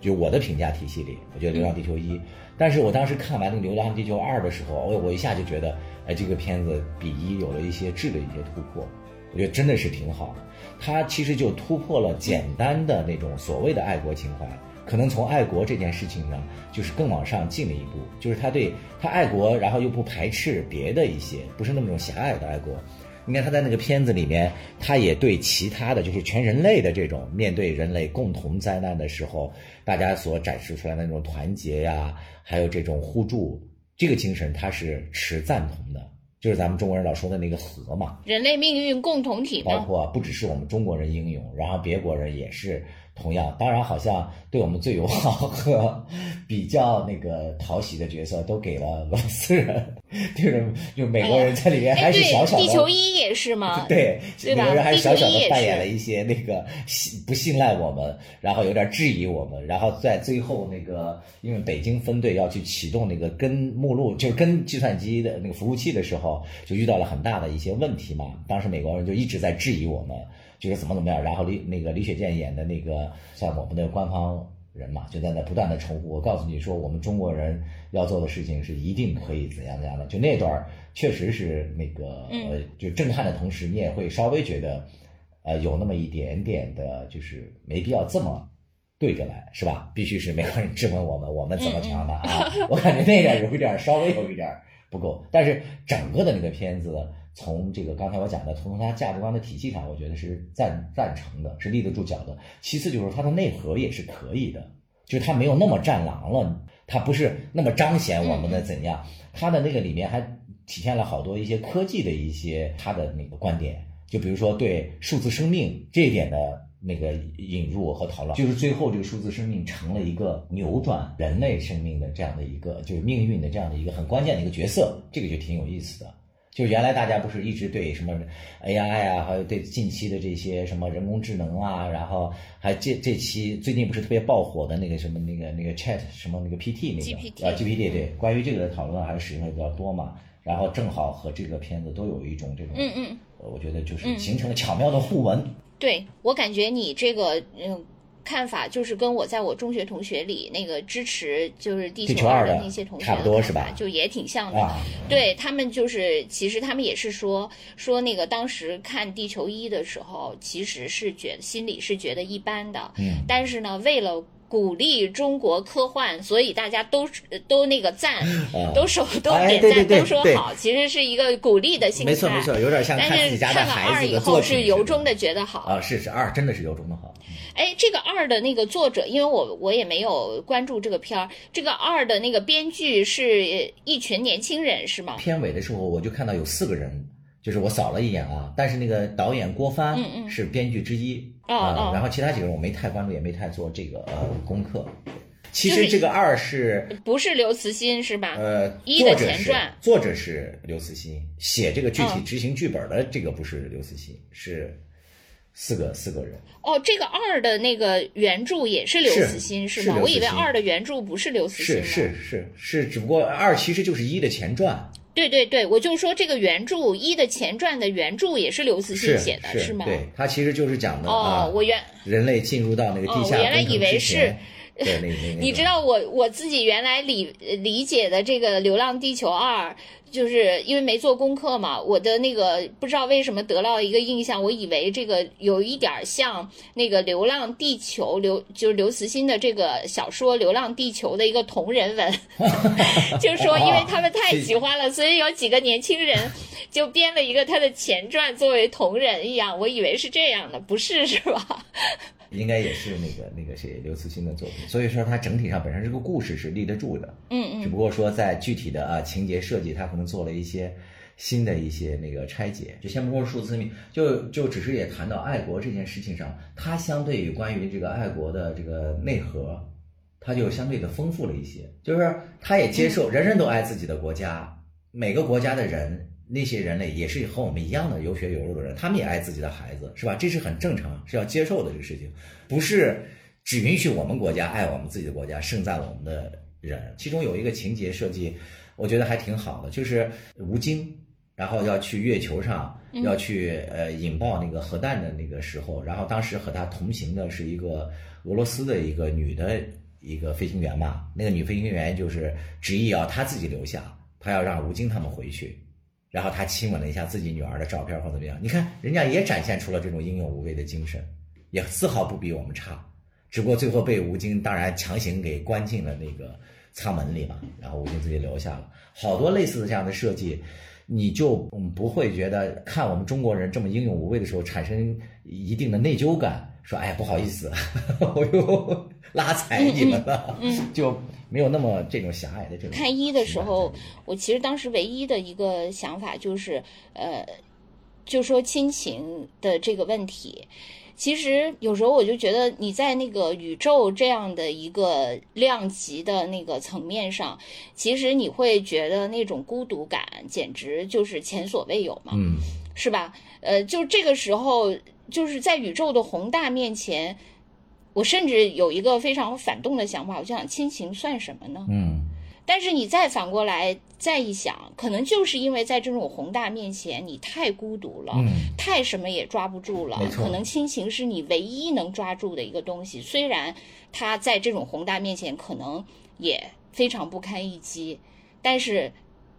就我的评价体系里，我觉得《流浪地球一》。但是我当时看完那个《流浪地球二》的时候，我我一下就觉得，哎，这个片子比一有了一些质的一些突破，我觉得真的是挺好的。它其实就突破了简单的那种所谓的爱国情怀。可能从爱国这件事情上，就是更往上进了一步，就是他对他爱国，然后又不排斥别的一些，不是那么种狭隘的爱国，你看他在那个片子里面，他也对其他的就是全人类的这种面对人类共同灾难的时候，大家所展示出来的那种团结呀，还有这种互助这个精神，他是持赞同的。就是咱们中国人老说的那个和嘛，人类命运共同体包括不只是我们中国人英勇，然后别国人也是。同样，当然，好像对我们最友好和比较那个讨喜的角色都给了俄罗斯人，就是就美国人在里面还是小小的。地球一也是吗？对，美国人还是小小的扮演了一些那个信不信赖我们，然后有点质疑我们，然后在最后那个因为北京分队要去启动那个跟目录，就是跟计算机的那个服务器的时候，就遇到了很大的一些问题嘛。当时美国人就一直在质疑我们。就是怎么怎么样，然后李那个李雪健演的那个像我们的官方人嘛，就在那不断的重复。我告诉你说，我们中国人要做的事情是一定可以怎样怎样的。就那段确实是那个呃，就震撼的同时，你也会稍微觉得，呃，有那么一点点的，就是没必要这么对着来，是吧？必须是美国人质问我们，我们怎么强的啊？我感觉那点有一点稍微有一点不够，但是整个的那个片子。从这个刚才我讲的，从它价值观的体系上，我觉得是赞赞成的，是立得住脚的。其次就是它的内核也是可以的，就是它没有那么战狼了，它不是那么彰显我们的怎样，它的那个里面还体现了好多一些科技的一些它的那个观点，就比如说对数字生命这一点的那个引入和讨论，就是最后这个数字生命成了一个扭转人类生命的这样的一个就是命运的这样的一个很关键的一个角色，这个就挺有意思的。就原来大家不是一直对什么 AI 啊，还有对近期的这些什么人工智能啊，然后还这这期最近不是特别爆火的那个什么那个那个 Chat 什么那个 PT 那个啊 GPT 对，关于这个的讨论还是使用的比较多嘛。然后正好和这个片子都有一种这种，嗯嗯，我觉得就是形成了巧妙的互文。对我感觉你这个嗯。看法就是跟我在我中学同学里那个支持就是地球二的那些同学差不多是吧？就也挺像的。对他们就是其实他们也是说说那个当时看地球一的时候，其实是觉得心里是觉得一般的。嗯。但是呢，为了鼓励中国科幻，所以大家都都那个赞，都手都点赞，都说好。其实是一个鼓励的心态。没错没错，有点像看自己家的孩子的作品。是由衷的觉得好。啊，是是二，真的是由衷的好。哎，这个二的那个作者，因为我我也没有关注这个片儿，这个二的那个编剧是一群年轻人是吗？片尾的时候我就看到有四个人，就是我扫了一眼啊，但是那个导演郭帆是编剧之一啊，然后其他几个人我没太关注，也没太做这个呃功课。其实这个二是不是刘慈欣是吧？呃，一的前传，作者是刘慈欣，写这个具体执行剧本的这个不是刘慈欣，是。四个四个人哦，这个二的那个原著也是刘慈欣是吗？我以为二的原著不是刘慈欣是是是是，只不过二其实就是一的前传。对对对，我就说这个原著一的前传的原著也是刘慈欣写的，是吗？对，他其实就是讲的哦，我原人类进入到那个地下原来以为是。对，那那你知道我我自己原来理理解的这个《流浪地球二》。就是因为没做功课嘛，我的那个不知道为什么得到一个印象，我以为这个有一点像那个《流浪地球》刘就是刘慈欣的这个小说《流浪地球》的一个同人文，就说因为他们太喜欢了，所以有几个年轻人就编了一个他的前传作为同人一样，我以为是这样的，不是是吧？应该也是那个那个谁刘慈欣的作品，所以说它整体上本身这个故事是立得住的，嗯嗯，只不过说在具体的啊情节设计，它可能做了一些新的一些那个拆解。就先不说数字命，就就只是也谈到爱国这件事情上，它相对于关于这个爱国的这个内核，它就相对的丰富了一些。就是他也接受人人都爱自己的国家，每个国家的人。那些人类也是和我们一样的有血有肉的人，他们也爱自己的孩子，是吧？这是很正常，是要接受的这个事情，不是只允许我们国家爱我们自己的国家，盛赞我们的人。其中有一个情节设计，我觉得还挺好的，就是吴京，然后要去月球上，要去呃引爆那个核弹的那个时候，然后当时和他同行的是一个俄罗斯的一个女的一个飞行员嘛，那个女飞行员就是执意要她自己留下，她要让吴京他们回去。然后他亲吻了一下自己女儿的照片或怎么样？你看人家也展现出了这种英勇无畏的精神，也丝毫不比我们差。只不过最后被吴京当然强行给关进了那个舱门里嘛，然后吴京自己留下了。好多类似的这样的设计，你就不会觉得看我们中国人这么英勇无畏的时候产生一定的内疚感，说哎呀不好意思，我又拉踩你们了，就没有那么这种狭隘的这种。看一的时候，我其实当时唯一的一个想法就是，呃，就说亲情的这个问题。其实有时候我就觉得你在那个宇宙这样的一个量级的那个层面上，其实你会觉得那种孤独感简直就是前所未有嘛，嗯，是吧？呃，就这个时候，就是在宇宙的宏大面前，我甚至有一个非常反动的想法，我就想亲情算什么呢？嗯，但是你再反过来再一想，可能就是因为在这种宏大面前，你太孤独了，嗯太什么也抓不住了可能亲情是你唯一能抓住的一个东西，虽然它在这种宏大面前可能也非常不堪一击，但是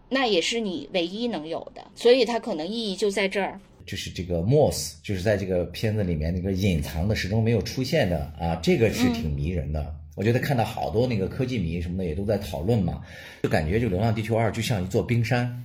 那也是你唯一能有的，所以它可能意义就在这儿。就是这个 Moss，就是在这个片子里面那个隐藏的始终没有出现的啊，这个是挺迷人的。我觉得看到好多那个科技迷什么的也都在讨论嘛，就感觉这个《流浪地球二》就像一座冰山，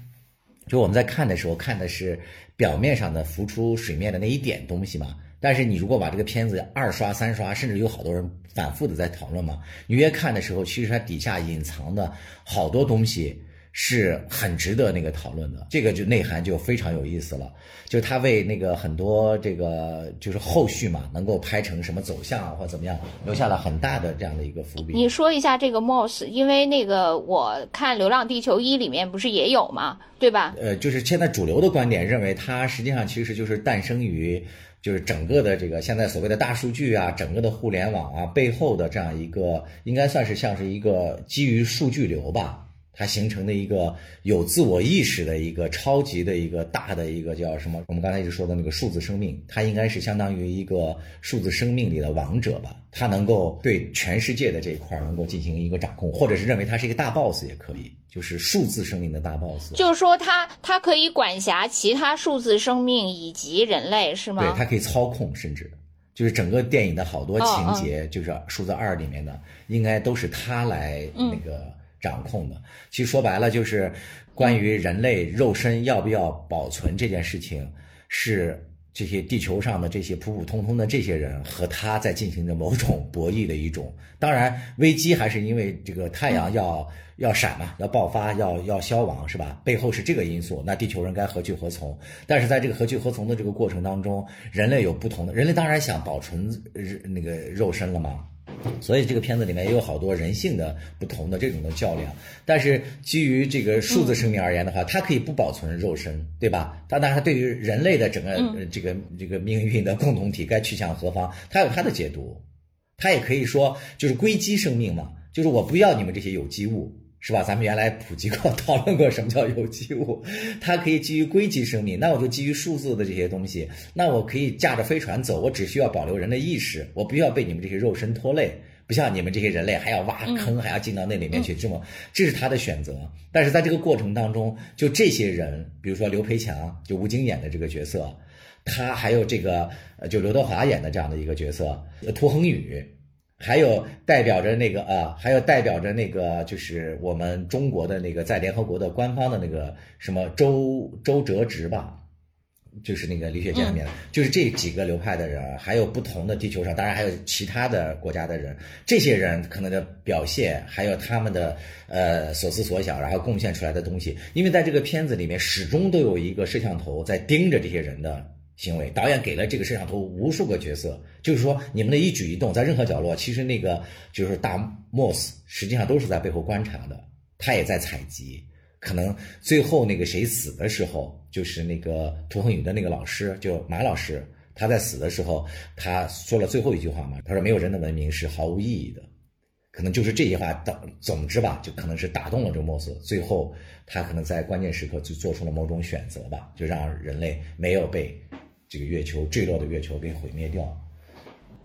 就我们在看的时候看的是表面上的浮出水面的那一点东西嘛。但是你如果把这个片子二刷、三刷，甚至有好多人反复的在讨论嘛，你越看的时候，其实它底下隐藏的好多东西是很值得那个讨论的。这个就内涵就非常有意思了，就是他为那个很多这个就是后续嘛，能够拍成什么走向啊或怎么样，留下了很大的这样的一个伏笔。你说一下这个 Moss，因为那个我看《流浪地球一》里面不是也有嘛，对吧？呃，就是现在主流的观点认为，它实际上其实就是诞生于就是整个的这个现在所谓的大数据啊，整个的互联网啊背后的这样一个，应该算是像是一个基于数据流吧。它形成的一个有自我意识的一个超级的一个大的一个叫什么？我们刚才一直说的那个数字生命，它应该是相当于一个数字生命里的王者吧？它能够对全世界的这一块儿能够进行一个掌控，或者是认为它是一个大 boss 也可以，就是数字生命的大 boss。就是说它它可以管辖其他数字生命以及人类，是吗？对，它可以操控，甚至就是整个电影的好多情节，就是数字二里面的，应该都是它来那个掌控的。其实说白了，就是关于人类肉身要不要保存这件事情，是这些地球上的这些普普通通的这些人和他在进行着某种博弈的一种。当然，危机还是因为这个太阳要。要闪嘛，要爆发，要要消亡，是吧？背后是这个因素，那地球人该何去何从？但是在这个何去何从的这个过程当中，人类有不同的，人类当然想保存那个肉身了嘛。所以这个片子里面也有好多人性的不同的这种的较量。但是基于这个数字生命而言的话，它可以不保存肉身，对吧？当然，它对于人类的整个这个这个命运的共同体该去向何方，它有它的解读。它也可以说就是硅基生命嘛，就是我不要你们这些有机物。是吧？咱们原来普及过、讨论过什么叫有机物，它可以基于硅基生命，那我就基于数字的这些东西，那我可以驾着飞船走，我只需要保留人的意识，我不需要被你们这些肉身拖累，不像你们这些人类还要挖坑，还要进到那里面去，这么这是他的选择。但是在这个过程当中，就这些人，比如说刘培强，就吴京演的这个角色，他还有这个呃，就刘德华演的这样的一个角色，涂恒宇。还有代表着那个啊，还有代表着那个，就是我们中国的那个在联合国的官方的那个什么周周哲直吧，就是那个李雪健里面，就是这几个流派的人，还有不同的地球上，当然还有其他的国家的人，这些人可能的表现，还有他们的呃所思所想，然后贡献出来的东西，因为在这个片子里面始终都有一个摄像头在盯着这些人的。行为导演给了这个摄像头无数个角色，就是说你们的一举一动在任何角落，其实那个就是大 Moss 实际上都是在背后观察的，他也在采集。可能最后那个谁死的时候，就是那个涂恒宇的那个老师，就马老师，他在死的时候，他说了最后一句话嘛，他说没有人的文明是毫无意义的。可能就是这些话，总总之吧，就可能是打动了这个莫斯，最后他可能在关键时刻就做出了某种选择吧，就让人类没有被。这个月球坠落的月球给毁灭掉。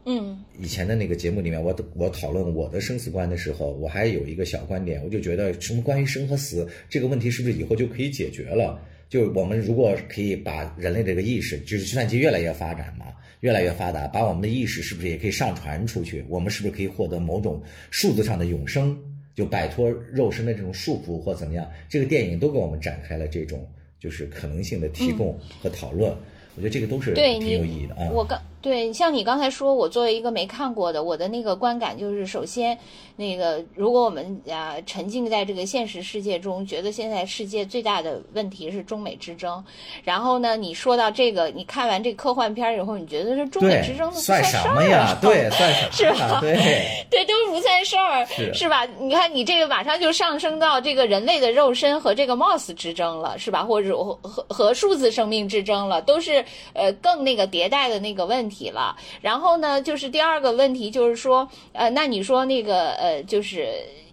嗯，以前的那个节目里面，我我讨论我的生死观的时候，我还有一个小观点，我就觉得什么关于生和死这个问题，是不是以后就可以解决了？就我们如果可以把人类这个意识，就是计算机越来越发展嘛，越来越发达，把我们的意识是不是也可以上传出去？我们是不是可以获得某种数字上的永生，就摆脱肉身的这种束缚或怎么样？这个电影都给我们展开了这种。就是可能性的提供和讨论。我觉得这个都是对挺有意义的啊。我刚对像你刚才说，我作为一个没看过的，我的那个观感就是，首先那个如果我们啊沉浸在这个现实世界中，觉得现在世界最大的问题是中美之争，然后呢，你说到这个，你看完这科幻片以后，你觉得是中美之争的算什么呀？对，算什么？是吧？对 对，都不算事儿，是是吧？你看你这个马上就上升到这个人类的肉身和这个 MOS 之争了，是吧？或者和和和数字生命之争了，都是呃更那个迭代的那个问问题了。然后呢，就是第二个问题就是说，呃，那你说那个呃，就是。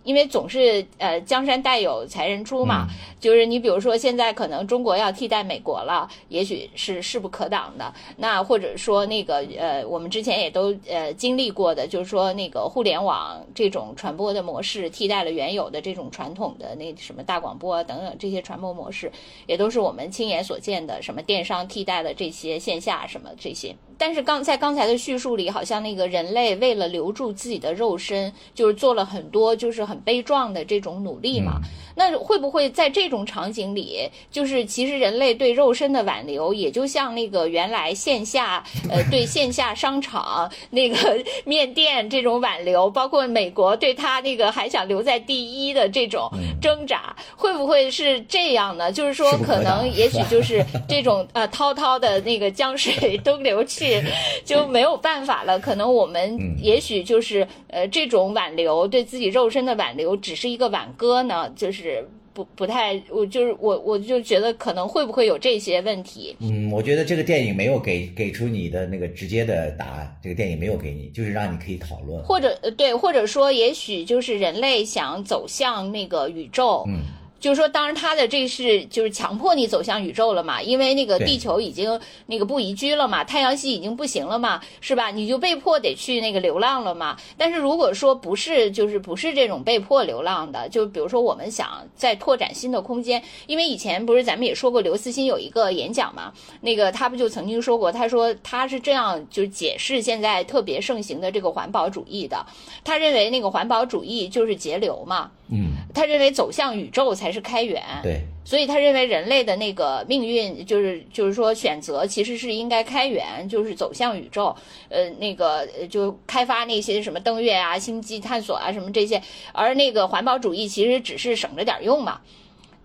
因为总是呃江山代有才人出嘛，就是你比如说现在可能中国要替代美国了，也许是势不可挡的。那或者说那个呃我们之前也都呃经历过的，就是说那个互联网这种传播的模式替代了原有的这种传统的那什么大广播啊等等这些传播模式，也都是我们亲眼所见的。什么电商替代了这些线下什么这些，但是刚在刚才的叙述里，好像那个人类为了留住自己的肉身，就是做了很多就是很。很悲壮的这种努力嘛，那会不会在这种场景里，就是其实人类对肉身的挽留，也就像那个原来线下呃对线下商场那个 面店这种挽留，包括美国对他那个还想留在第一的这种挣扎，会不会是这样呢？就是说，可能 也许就是这种呃滔滔的那个江水 东流去，就没有办法了。可能我们也许就是呃这种挽留对自己肉身的挽。挽留只是一个挽歌呢，就是不不太，我就是我我就觉得可能会不会有这些问题？嗯，我觉得这个电影没有给给出你的那个直接的答案，这个电影没有给你，就是让你可以讨论，或者对，或者说也许就是人类想走向那个宇宙，嗯。就是说，当然他的这是就是强迫你走向宇宙了嘛，因为那个地球已经那个不宜居了嘛，太阳系已经不行了嘛，是吧？你就被迫得去那个流浪了嘛。但是如果说不是，就是不是这种被迫流浪的，就比如说我们想再拓展新的空间，因为以前不是咱们也说过，刘慈欣有一个演讲嘛，那个他不就曾经说过，他说他是这样就解释现在特别盛行的这个环保主义的，他认为那个环保主义就是节流嘛。嗯，他认为走向宇宙才是开源，对，所以他认为人类的那个命运就是就是说选择其实是应该开源，就是走向宇宙，呃，那个就开发那些什么登月啊、星际探索啊什么这些，而那个环保主义其实只是省着点用嘛，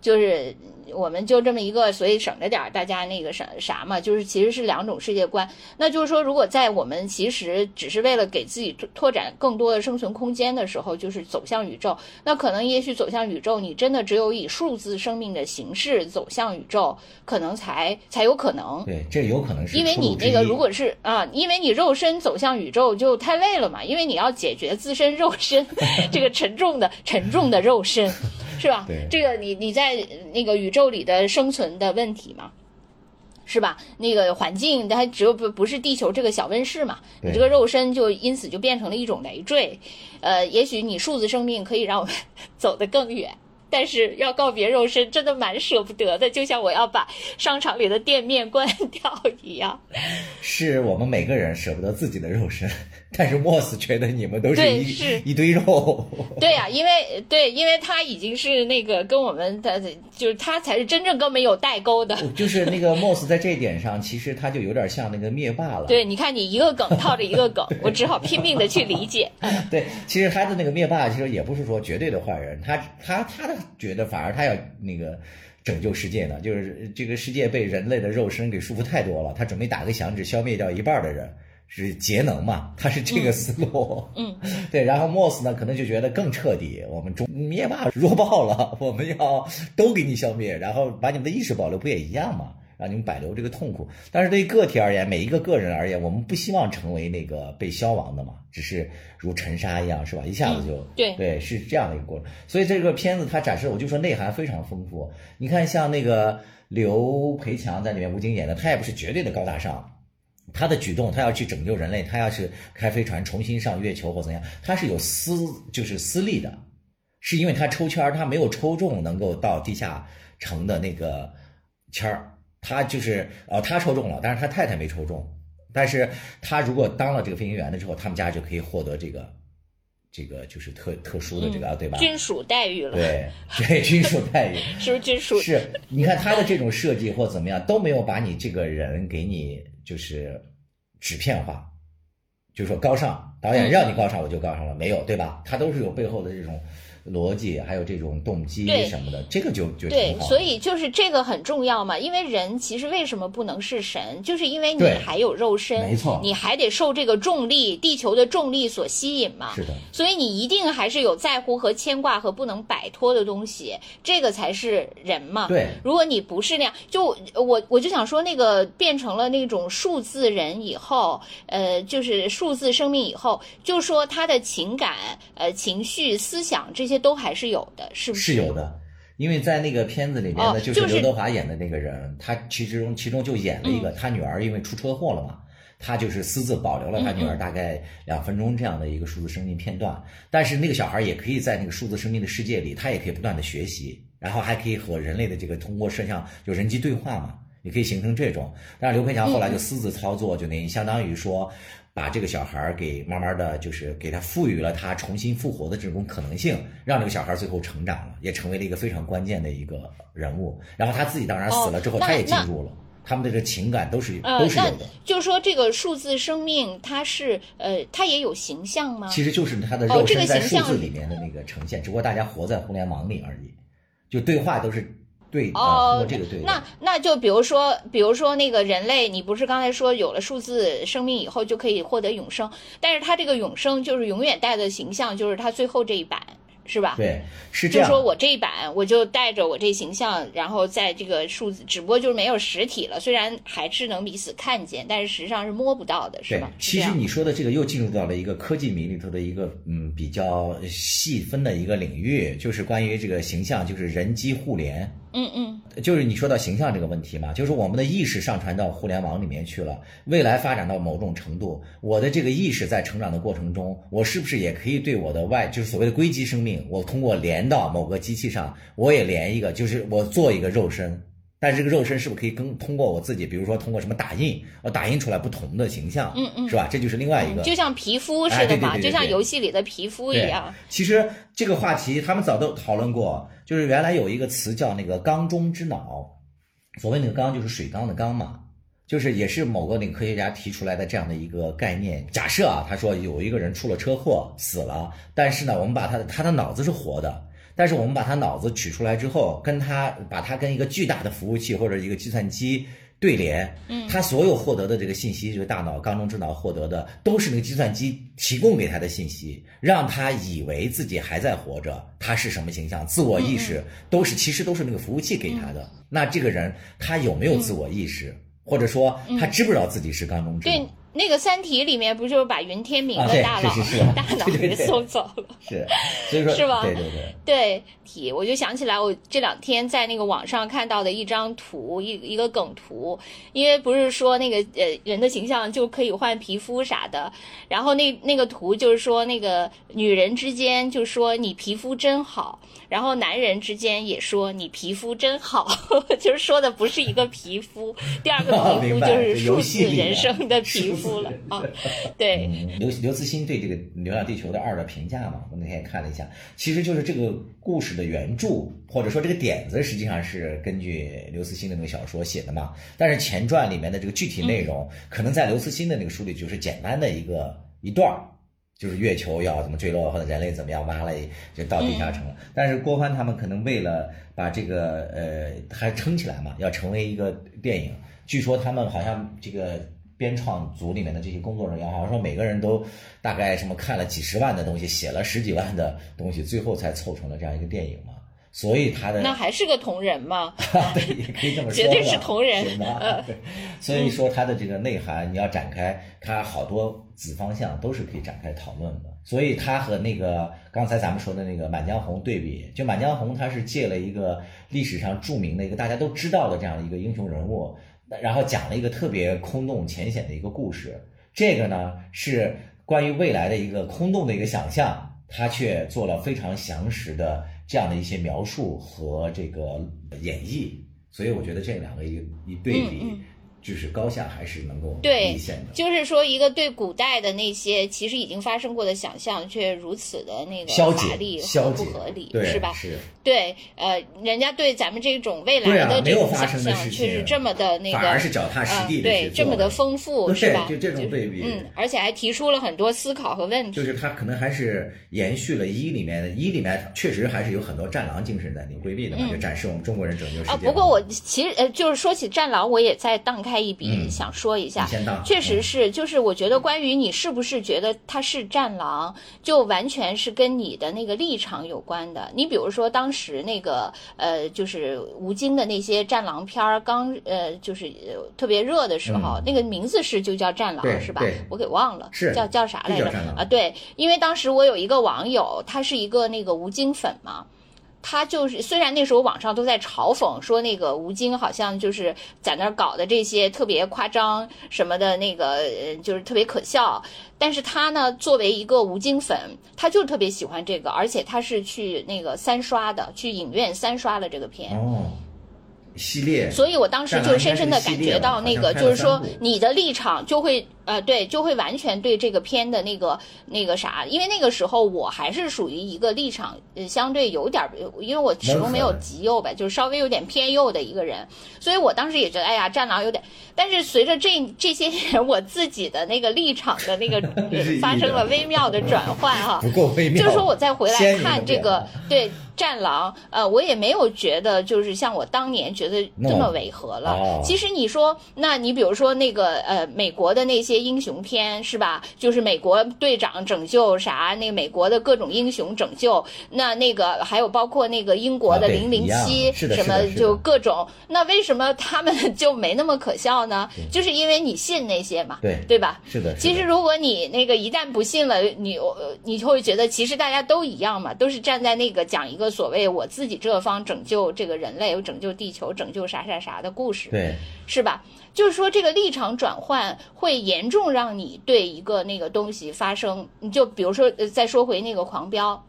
就是。我们就这么一个，所以省着点儿，大家那个啥啥嘛，就是其实是两种世界观。那就是说，如果在我们其实只是为了给自己拓展更多的生存空间的时候，就是走向宇宙，那可能也许走向宇宙，你真的只有以数字生命的形式走向宇宙，可能才才有可能。对，这有可能是因为你那个如果是啊，因为你肉身走向宇宙就太累了嘛，因为你要解决自身肉身 这个沉重的沉重的肉身。是吧？这个你你在那个宇宙里的生存的问题嘛，是吧？那个环境它只有不不是地球这个小温室嘛，你这个肉身就因此就变成了一种累赘。呃，也许你数字生命可以让我们 走得更远。但是要告别肉身，真的蛮舍不得的，就像我要把商场里的店面关掉一样。是我们每个人舍不得自己的肉身，但是莫斯觉得你们都是一一堆肉。对呀，因为对，因为他已经是那个跟我们的，就是他才是真正跟我们有代沟的。就是那个莫斯在这一点上，其实他就有点像那个灭霸了。对，你看你一个梗套着一个梗，我只好拼命的去理解。对，其实他的那个灭霸，其实也不是说绝对的坏人，他他他的。觉得反而他要那个拯救世界呢，就是这个世界被人类的肉身给束缚太多了，他准备打个响指消灭掉一半的人，是节能嘛？他是这个思路。嗯，对。然后 Moss 呢，可能就觉得更彻底，我们中灭霸弱爆了，我们要都给你消灭，然后把你们的意识保留，不也一样吗？让你们保留这个痛苦，但是对于个体而言，每一个个人而言，我们不希望成为那个被消亡的嘛，只是如尘沙一样，是吧？一下子就对对，是这样的一个过程。所以这个片子它展示，我就说内涵非常丰富。你看，像那个刘培强在里面吴京演的，他也不是绝对的高大上，他的举动，他要去拯救人类，他要是开飞船重新上月球或怎样，他是有私就是私利的，是因为他抽签儿，他没有抽中能够到地下城的那个签儿。他就是哦，他抽中了，但是他太太没抽中。但是他如果当了这个飞行员了之后，他们家就可以获得这个这个就是特特殊的这个、对吧？军属待遇了，对对，军属待遇是不是军属？是，你看他的这种设计或怎么样都没有把你这个人给你就是纸片化，就是说高尚，导演让你高尚我就高尚了，没有对吧？他都是有背后的这种逻辑，还有这种动机什么的，这个就就对。所以就是这个很重要嘛，因为人其实为什么不能是神，就是因为你还有肉身，没错你还得受这个重力、地球的重力所吸引嘛。是的，所以你一定还是有在乎和牵挂和不能摆脱的东西，这个才是人嘛。对如果你不是那样，就我我就想说，那个变成了那种数字人以后，呃，就是数字生命以后，就说他的情感、呃情绪、思想这些都还是有的，是不是是有的。因为在那个片子里面呢，哦就是就是刘德华演的那个人，他其中其中就演了一嗯个他女儿因为出车祸了嘛，他就是私自保留了他女嗯儿大概两分钟这样的一个数字生命片段。但是那个小孩也可以在那个数字生命的世界里，他也可以不断的学习，然后还可以和人类的这个通过摄像就人机对话嘛，也可以形成这种。但是刘培强后来就私自操作，就等于相当于说。把这个小孩儿给慢慢的就是给他赋予了他重新复活的这种可能性，让这个小孩儿最后成长了，也成为了一个非常关键的一个人物。然后他自己当然死了之后，哦他也进入了，他们的这个情感都是、呃，都是有的。就是说这个数字生命，它是呃，它也有形象吗？其实就是它的肉身在数字里面的那个呈现，只不过大家活在互联网里而已，就对话都是对哦，这个对。那那就比如说，比如说那个人类，你不是刚才说有了数字生命以后就可以获得永生，但是他这个永生就是永远带的形象，就是他最后这一版，是吧？对，是这样。就是说我这一版我就带着我这形象，然后在这个数字，只不过就是没有实体了，虽然还是能彼此看见，但是实际上是摸不到的，是对吧？，其实你说的这个又进入到了一个科技迷里头的一个嗯比较细分的一个领域，就是关于这个形象，就是人机互联。嗯嗯。就是你说到形象这个问题嘛，就是我们的意识上传到互联网里面去了，未来发展到某种程度，我的这个意识在成长的过程中，我是不是也可以对我的外，就是所谓的硅基生命，我通过连到某个机器上，我也连一个，就是我做一个肉身，但是这个肉身是不是可以跟通过我自己，比如说通过什么打印，我打印出来不同的形象，嗯嗯是吧？这就是另外一个，就像皮肤似的嘛，就像游戏里的皮肤一样。其实这个话题他们早都讨论过，就是原来有一个词叫那个缸中之脑，所谓那个缸就是水缸的缸嘛，就是也是某个那个科学家提出来的这样的一个概念。假设啊，他说有一个人出了车祸死了，但是呢，我们把他的他的脑子是活的。但是我们把他脑子取出来之后，跟他把他跟一个巨大的服务器或者一个计算机对联，嗯，他所有获得的这个信息，就是大脑缸中之脑获得的，都是那个计算机提供给他的信息，让他以为自己还在活着，他是什么形象，自我意识都是其实都是那个服务器给他的。那这个人他有没有自我意识，或者说他知不知道自己是缸中之脑？对，那个《三体》里面不就是把云天明的大脑、大脑 给送走了？是，所以说是吧？对对对。对体，我就想起来，我这两天在那个网上看到的一张图，一一个梗图，因为不是说那个呃人的形象就可以换皮肤啥的，然后那那个图就是说那个女人之间就说你皮肤真好，然后男人之间也说你皮肤真好，就是说的不是一个皮肤，第二个皮肤就是数字人生的皮肤了 啊，对。嗯，刘刘慈欣对这个《流浪地球》的二的评价嘛，我那天也看了一下，其实就是这个故事的原著或者说这个点子，实际上是根据刘慈欣的那个小说写的嘛。但是前传里面的这个具体内容，可能在刘慈欣的那个书里就是简单的一个一段儿。就是月球要怎么坠落，或者人类怎么样挖了就到地下城了。但是郭帆他们可能为了把这个呃还撑起来嘛，要成为一个电影。据说他们好像这个编创组里面的这些工作人员，好像说每个人都大概什么看了几十万的东西，写了十几万的东西，最后才凑成了这样一个电影嘛。所以他的那还是个同人吗？对，也可以这么说，绝对是同人？对，所以说它的这个内涵，你要展开，它好多子方向都是可以展开讨论的。所以它和那个刚才咱们说的那个《满江红》对比，就《满江红》它是借了一个历史上著名的一个大家都知道的这样一个英雄人物，然后讲了一个特别空洞浅显的一个故事。这个呢是关于未来的一个空洞的一个想象，他却做了非常详实的这样的一些描述和这个演绎，所以我觉得这两个一一对比，就是高下还是能够对。就是说，一个对古代的那些其实已经发生过的想象，却如此的那个消法力解，消和不合理，对，是吧？是，对，呃，人家对咱们这种未来的这没有发种想象，生的事却是情这么的那个，反而是脚踏实地嗯，的、对，这么的丰富，是吧？就这种对比嗯，而且还提出了很多思考和问题。就是他可能还是延续了一里面的，一里面确实还是有很多战狼精神在里规避的嘛，就展示我们中国人拯救世界嗯啊，不过我其实呃，就是说起战狼，我也再荡开一笔，嗯想说一下确实嗯是，就是我觉得关于你是不是觉得他是战狼，就完全是跟你的那个立场有关的。你比如说当时那个呃，就是吴京的那些战狼片儿刚呃，就是呃特别热的时候，那个名字是就叫战狼是吧？我给忘了，是叫叫啥来着啊？对，因为当时我有一个网友，他是一个那个吴京粉嘛。他就是，虽然那时候网上都在嘲讽说那个吴京好像就是在那儿搞的这些特别夸张什么的，那个就是特别可笑，但是他呢作为一个吴京粉，他就特别喜欢这个，而且他是去那个三刷的，去影院三刷了这个片。系列，所以我当时就深深的感觉到那个，就是说你的立场就会呃，对，就会完全对这个片的那个那个啥，因为那个时候我还是属于一个立场呃相对有点儿，因为我始终没有极右呗，就是稍微有点偏右的一个人，所以我当时也觉得，哎呀，战狼有点，但是随着这这些年我自己的那个立场的那个 发生了微妙的转换哈，不够微妙。就是说我再回来看这个 对战狼，呃，我也没有觉得就是像我当年觉得这么违和了。哦其实你说，那你比如说那个呃美国的那些英雄片是吧？就是美国队长拯救啥，那个美国的各种英雄拯救，那那个还有包括那个英国的零零七什么就各种，那为什么他们就没那么可笑呢？就是因为你信那些嘛，对对吧？是的，其实，如果你那个一旦不信了，你呃你就会觉得其实大家都一样嘛，都是站在那个讲一个所谓我自己这方拯救这个人类、拯救地球、拯救啥啥啥的故事，对，是吧？就是说这个立场转换会严重让你对一个那个东西发生，你就比如说呃再说回那个狂飙。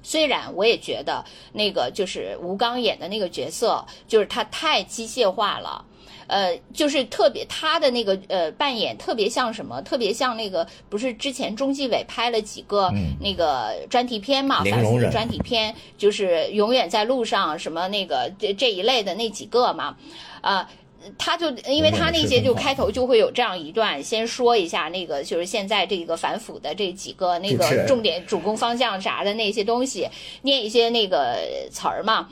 虽然我也觉得那个就是吴刚演的那个角色，就是他太机械化了，呃，就是特别他的那个呃扮演特别像什么？特别像那个不是之前中纪委拍了几个嗯那个专题片嘛，反腐专题片，就是永远在路上什么那个这这一类的那几个嘛，啊、他就因为他那些就开头就会有这样一段，先说一下那个就是现在这个反腐的这几个那个重点主攻方向啥的那些东西，念一些那个词儿嘛。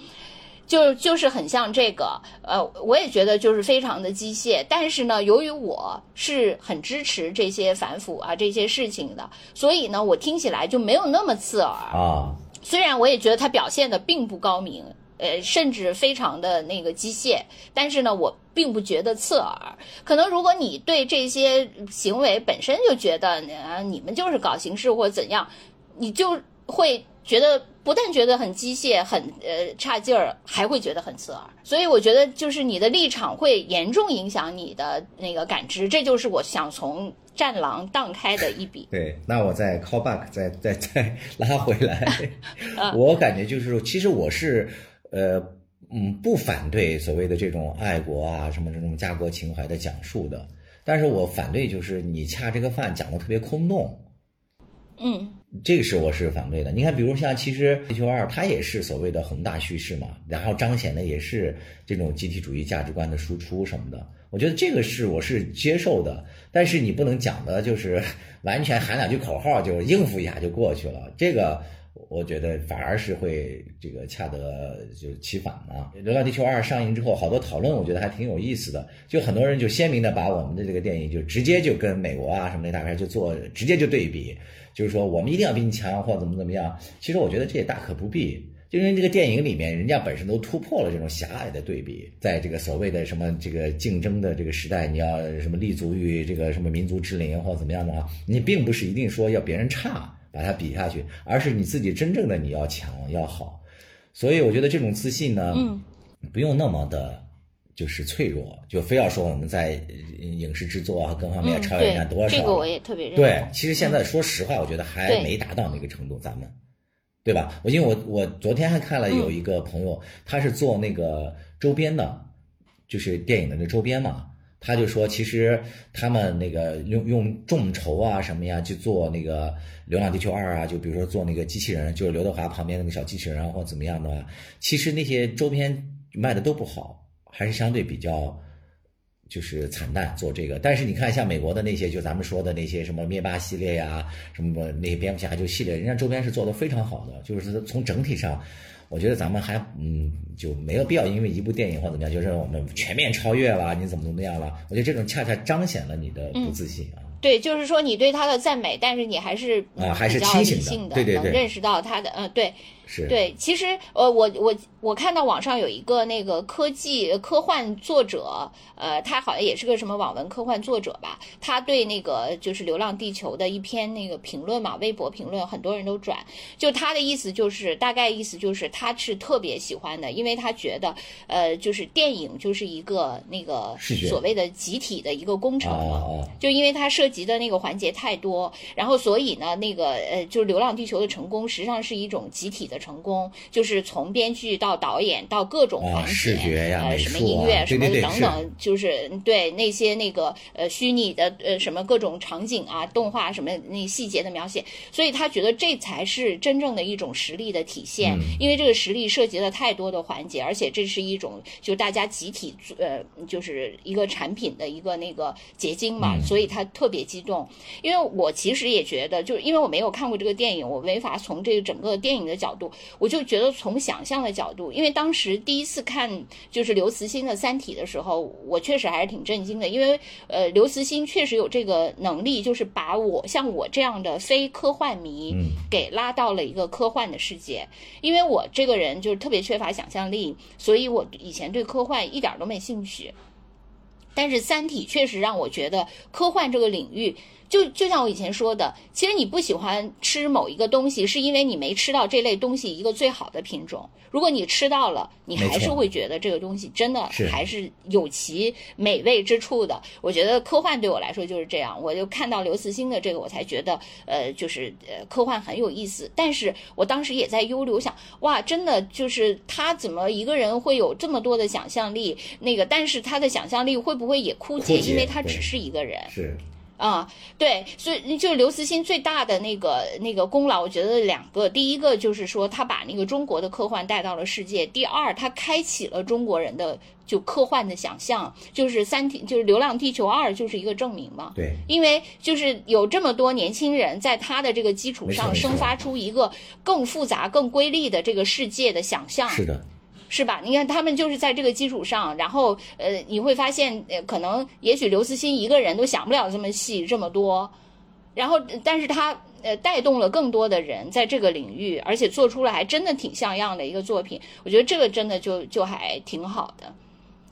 就就是很像这个，呃，我也觉得就是非常的机械。但是呢，由于我是很支持这些反腐啊这些事情的，所以呢，我听起来就没有那么刺耳。啊，虽然我也觉得他表现的并不高明，呃，甚至非常的那个机械，但是呢，我并不觉得刺耳。可能如果你对这些行为本身就觉得啊，你们就是搞形式或怎样，你就会觉得不但觉得很机械、很呃差劲儿，还会觉得很刺耳。所以我觉得就是你的立场会严重影响你的那个感知，这就是我想从战狼荡开的一笔。对，那我再 call back，再 再再拉回来。嗯 我感觉就是，其实我是呃嗯不反对所谓的这种爱国啊什么这种家国情怀的讲述的，但是我反对就是你恰这个饭讲的特别空洞。嗯这个是我是反对的。你看，比如像其实《地球二》，它也是所谓的宏大叙事嘛，然后彰显的也是这种集体主义价值观的输出什么的。我觉得这个是我是接受的，但是你不能讲的就是 完全喊两句口号就应付一下就过去了，这个。我觉得反而是会这个恰得就其反嘛。《流浪地球二》上映之后，好多讨论，我觉得还挺有意思的。就很多人就鲜明的把我们的这个电影就直接就跟美国啊什么那大片就做直接就对比，就是说我们一定要比你强或怎么怎么样。其实我觉得这也大可不必。就因为这个电影里面，人家本身都突破了这种狭隘的对比，在这个所谓的什么这个竞争的这个时代，你要什么立足于这个什么民族之林或者怎么样的话，你并不是一定说要别人差把它比下去，而是你自己真正的你要强要好。所以我觉得这种自信呢，嗯不用那么的。就是脆弱，就非要说我们在影视制作啊各方面嗯，超越人家多少，这个我也特别认同。对，其实现在说实话，我觉得还没达到那个程度，咱们，对吧？我因为我我昨天还看了有一个朋友，他是做那个周边的，就是电影的那周边嘛。他就说，其实他们那个用用众筹啊什么呀去做那个《流浪地球二》啊，就比如说做那个机器人，就是刘德华旁边那个小机器人，或怎么样的话，其实那些周边卖的都不好，还是相对比较就是惨淡做这个。但是你看，像美国的那些，就咱们说的那些什么灭霸系列呀，什么那些蝙蝠侠就系列，人家周边是做的非常好的，就是从整体上。我觉得咱们还嗯就没有必要因为一部电影或怎么样，就是我们全面超越了，你怎么怎么样了？我觉得这种恰恰彰显了你的不自信啊。对，就是说你对他的赞美，但是你还是啊还是清醒的，对对对，能认识到他的嗯对。是对，其实呃，我我我看到网上有一个那个科技科幻作者，呃，他好像也是个什么网文科幻作者吧，他对那个就是《流浪地球》的一篇那个评论嘛，微博评论，很多人都转。就他的意思就是，大概意思就是他是特别喜欢的，因为他觉得，呃，就是电影就是一个那个所谓的集体的一个工程嘛，就因为它涉及的那个环节太多，然后所以呢，那个呃，就是《流浪地球》的成功实际上是一种集体的。成功就是从编剧到导演到各种环节，呃，什么音乐什么等等，就是对那些那个呃虚拟的呃什么各种场景啊、动画什么那细节的描写，所以他觉得这才是真正的一种实力的体现，因为这个实力涉及了太多的环节，而且这是一种就大家集体呃就是一个产品的一个那个结晶嘛，所以他特别激动。因为我其实也觉得，就是因为我没有看过这个电影，我没法从这个整个电影的角度。我就觉得从想象的角度，因为当时第一次看就是刘慈欣的《三体》的时候，我确实还是挺震惊的，因为呃，刘慈欣确实有这个能力，就是把我像我这样的非科幻迷给拉到了一个科幻的世界。因为我这个人就是特别缺乏想象力，所以我以前对科幻一点都没兴趣。但是《三体》确实让我觉得科幻这个领域。就就像我以前说的，其实你不喜欢吃某一个东西，是因为你没吃到这类东西一个最好的品种。如果你吃到了，你还是会觉得这个东西真的还是有其美味之处的。我觉得科幻对我来说就是这样，我就看到刘慈欣的这个，我才觉得呃，就是呃，科幻很有意思。但是我当时也在忧虑，我想哇，真的就是他怎么一个人会有这么多的想象力？那个，但是他的想象力会不会也枯竭？因为他只是一个人。是。啊，对，所以就是刘慈欣最大的那个那个功劳，我觉得两个，第一个就是说他把那个中国的科幻带到了世界，第二他开启了中国人的就科幻的想象，就是三体，就是《流浪地球二》就是一个证明嘛。对，因为就是有这么多年轻人在他的这个基础上生发出一个更复杂、更瑰丽的这个世界的想象。是的。是吧？你看他们就是在这个基础上，然后呃，你会发现，呃，可能也许刘慈欣一个人都想不了这么细这么多，然后但是他呃带动了更多的人在这个领域，而且做出了还真的挺像样的一个作品。我觉得这个真的就就还挺好的，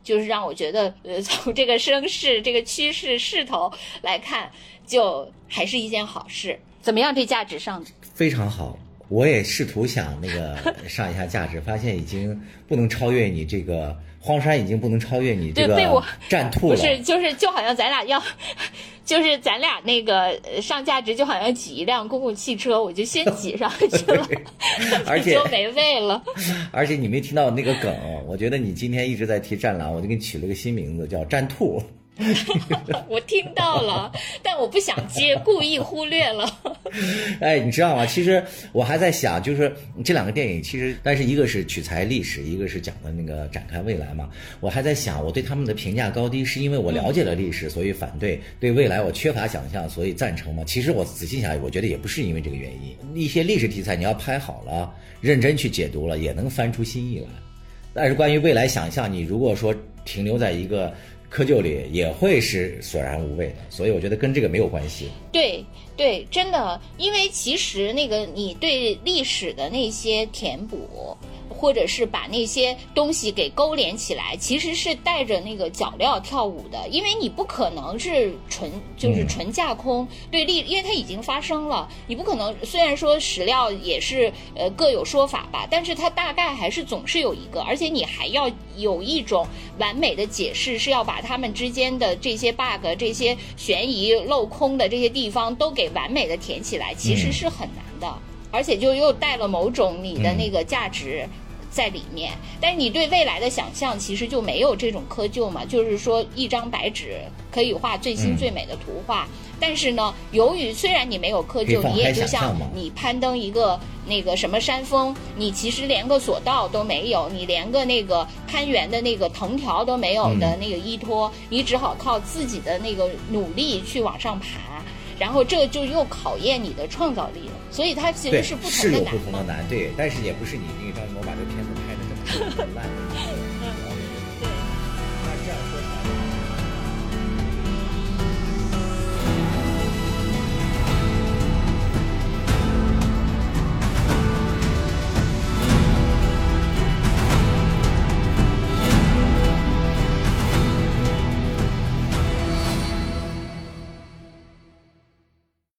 就是让我觉得呃 从这个声势、这个趋势势头来看，就还是一件好事。怎么样？这价值上非常好。我也试图想那个 上一下价值，发现已经不能超越你这个荒山，已经不能超越你这个 战兔了。不是，就是就好像咱俩要，就是咱俩那个上价值，就好像挤一辆公共汽车，我就先挤上去了，而且就没位了。而且你没听到那个梗，我觉得你今天一直在提战狼，我就给你取了个新名字，叫战兔。我听到了，但我不想接，故意忽略了。哎，你知道吗？其实我还在想，就是这两个电影，其实但是一个是取材历史，一个是讲的那个展开未来嘛。我还在想，我对他们的评价高低，是因为我了解了历史，所以反对；对未来我缺乏想象，所以赞成嘛？其实我仔细想，我觉得也不是因为这个原因。一些历史题材，你要拍好了，认真去解读了，也能翻出新意来。但是关于未来想象，你如果说停留在一个。窠臼里也会是索然无味的，所以我觉得跟这个没有关系。对对，真的，因为其实那个你对历史的那些填补。或者是把那些东西给勾连起来，其实是带着那个脚镣跳舞的，因为你不可能是纯就是纯架空对立，因为它已经发生了，你不可能。虽然说史料也是呃各有说法吧，但是它大概还是总是有一个，而且你还要有一种完美的解释，是要把他们之间的这些 bug、这些悬疑镂空的这些地方都给完美的填起来，其实是很难的，而且就又带了某种你的那个价值。在里面。但是你对未来的想象其实就没有这种窠臼嘛，就是说一张白纸可以画最新最美的图画。但是呢，由于虽然你没有窠臼，你也就像你攀登一个那个什么山峰，你其实连个索道都没有，你连个那个攀援的那个藤条都没有的那个依托，你只好靠自己的那个努力去往上爬，然后这就又考验你的创造力了。所以它其实是不同的难。是有不同的难，对，但是也不是你那张我把这片子拍的这么烂。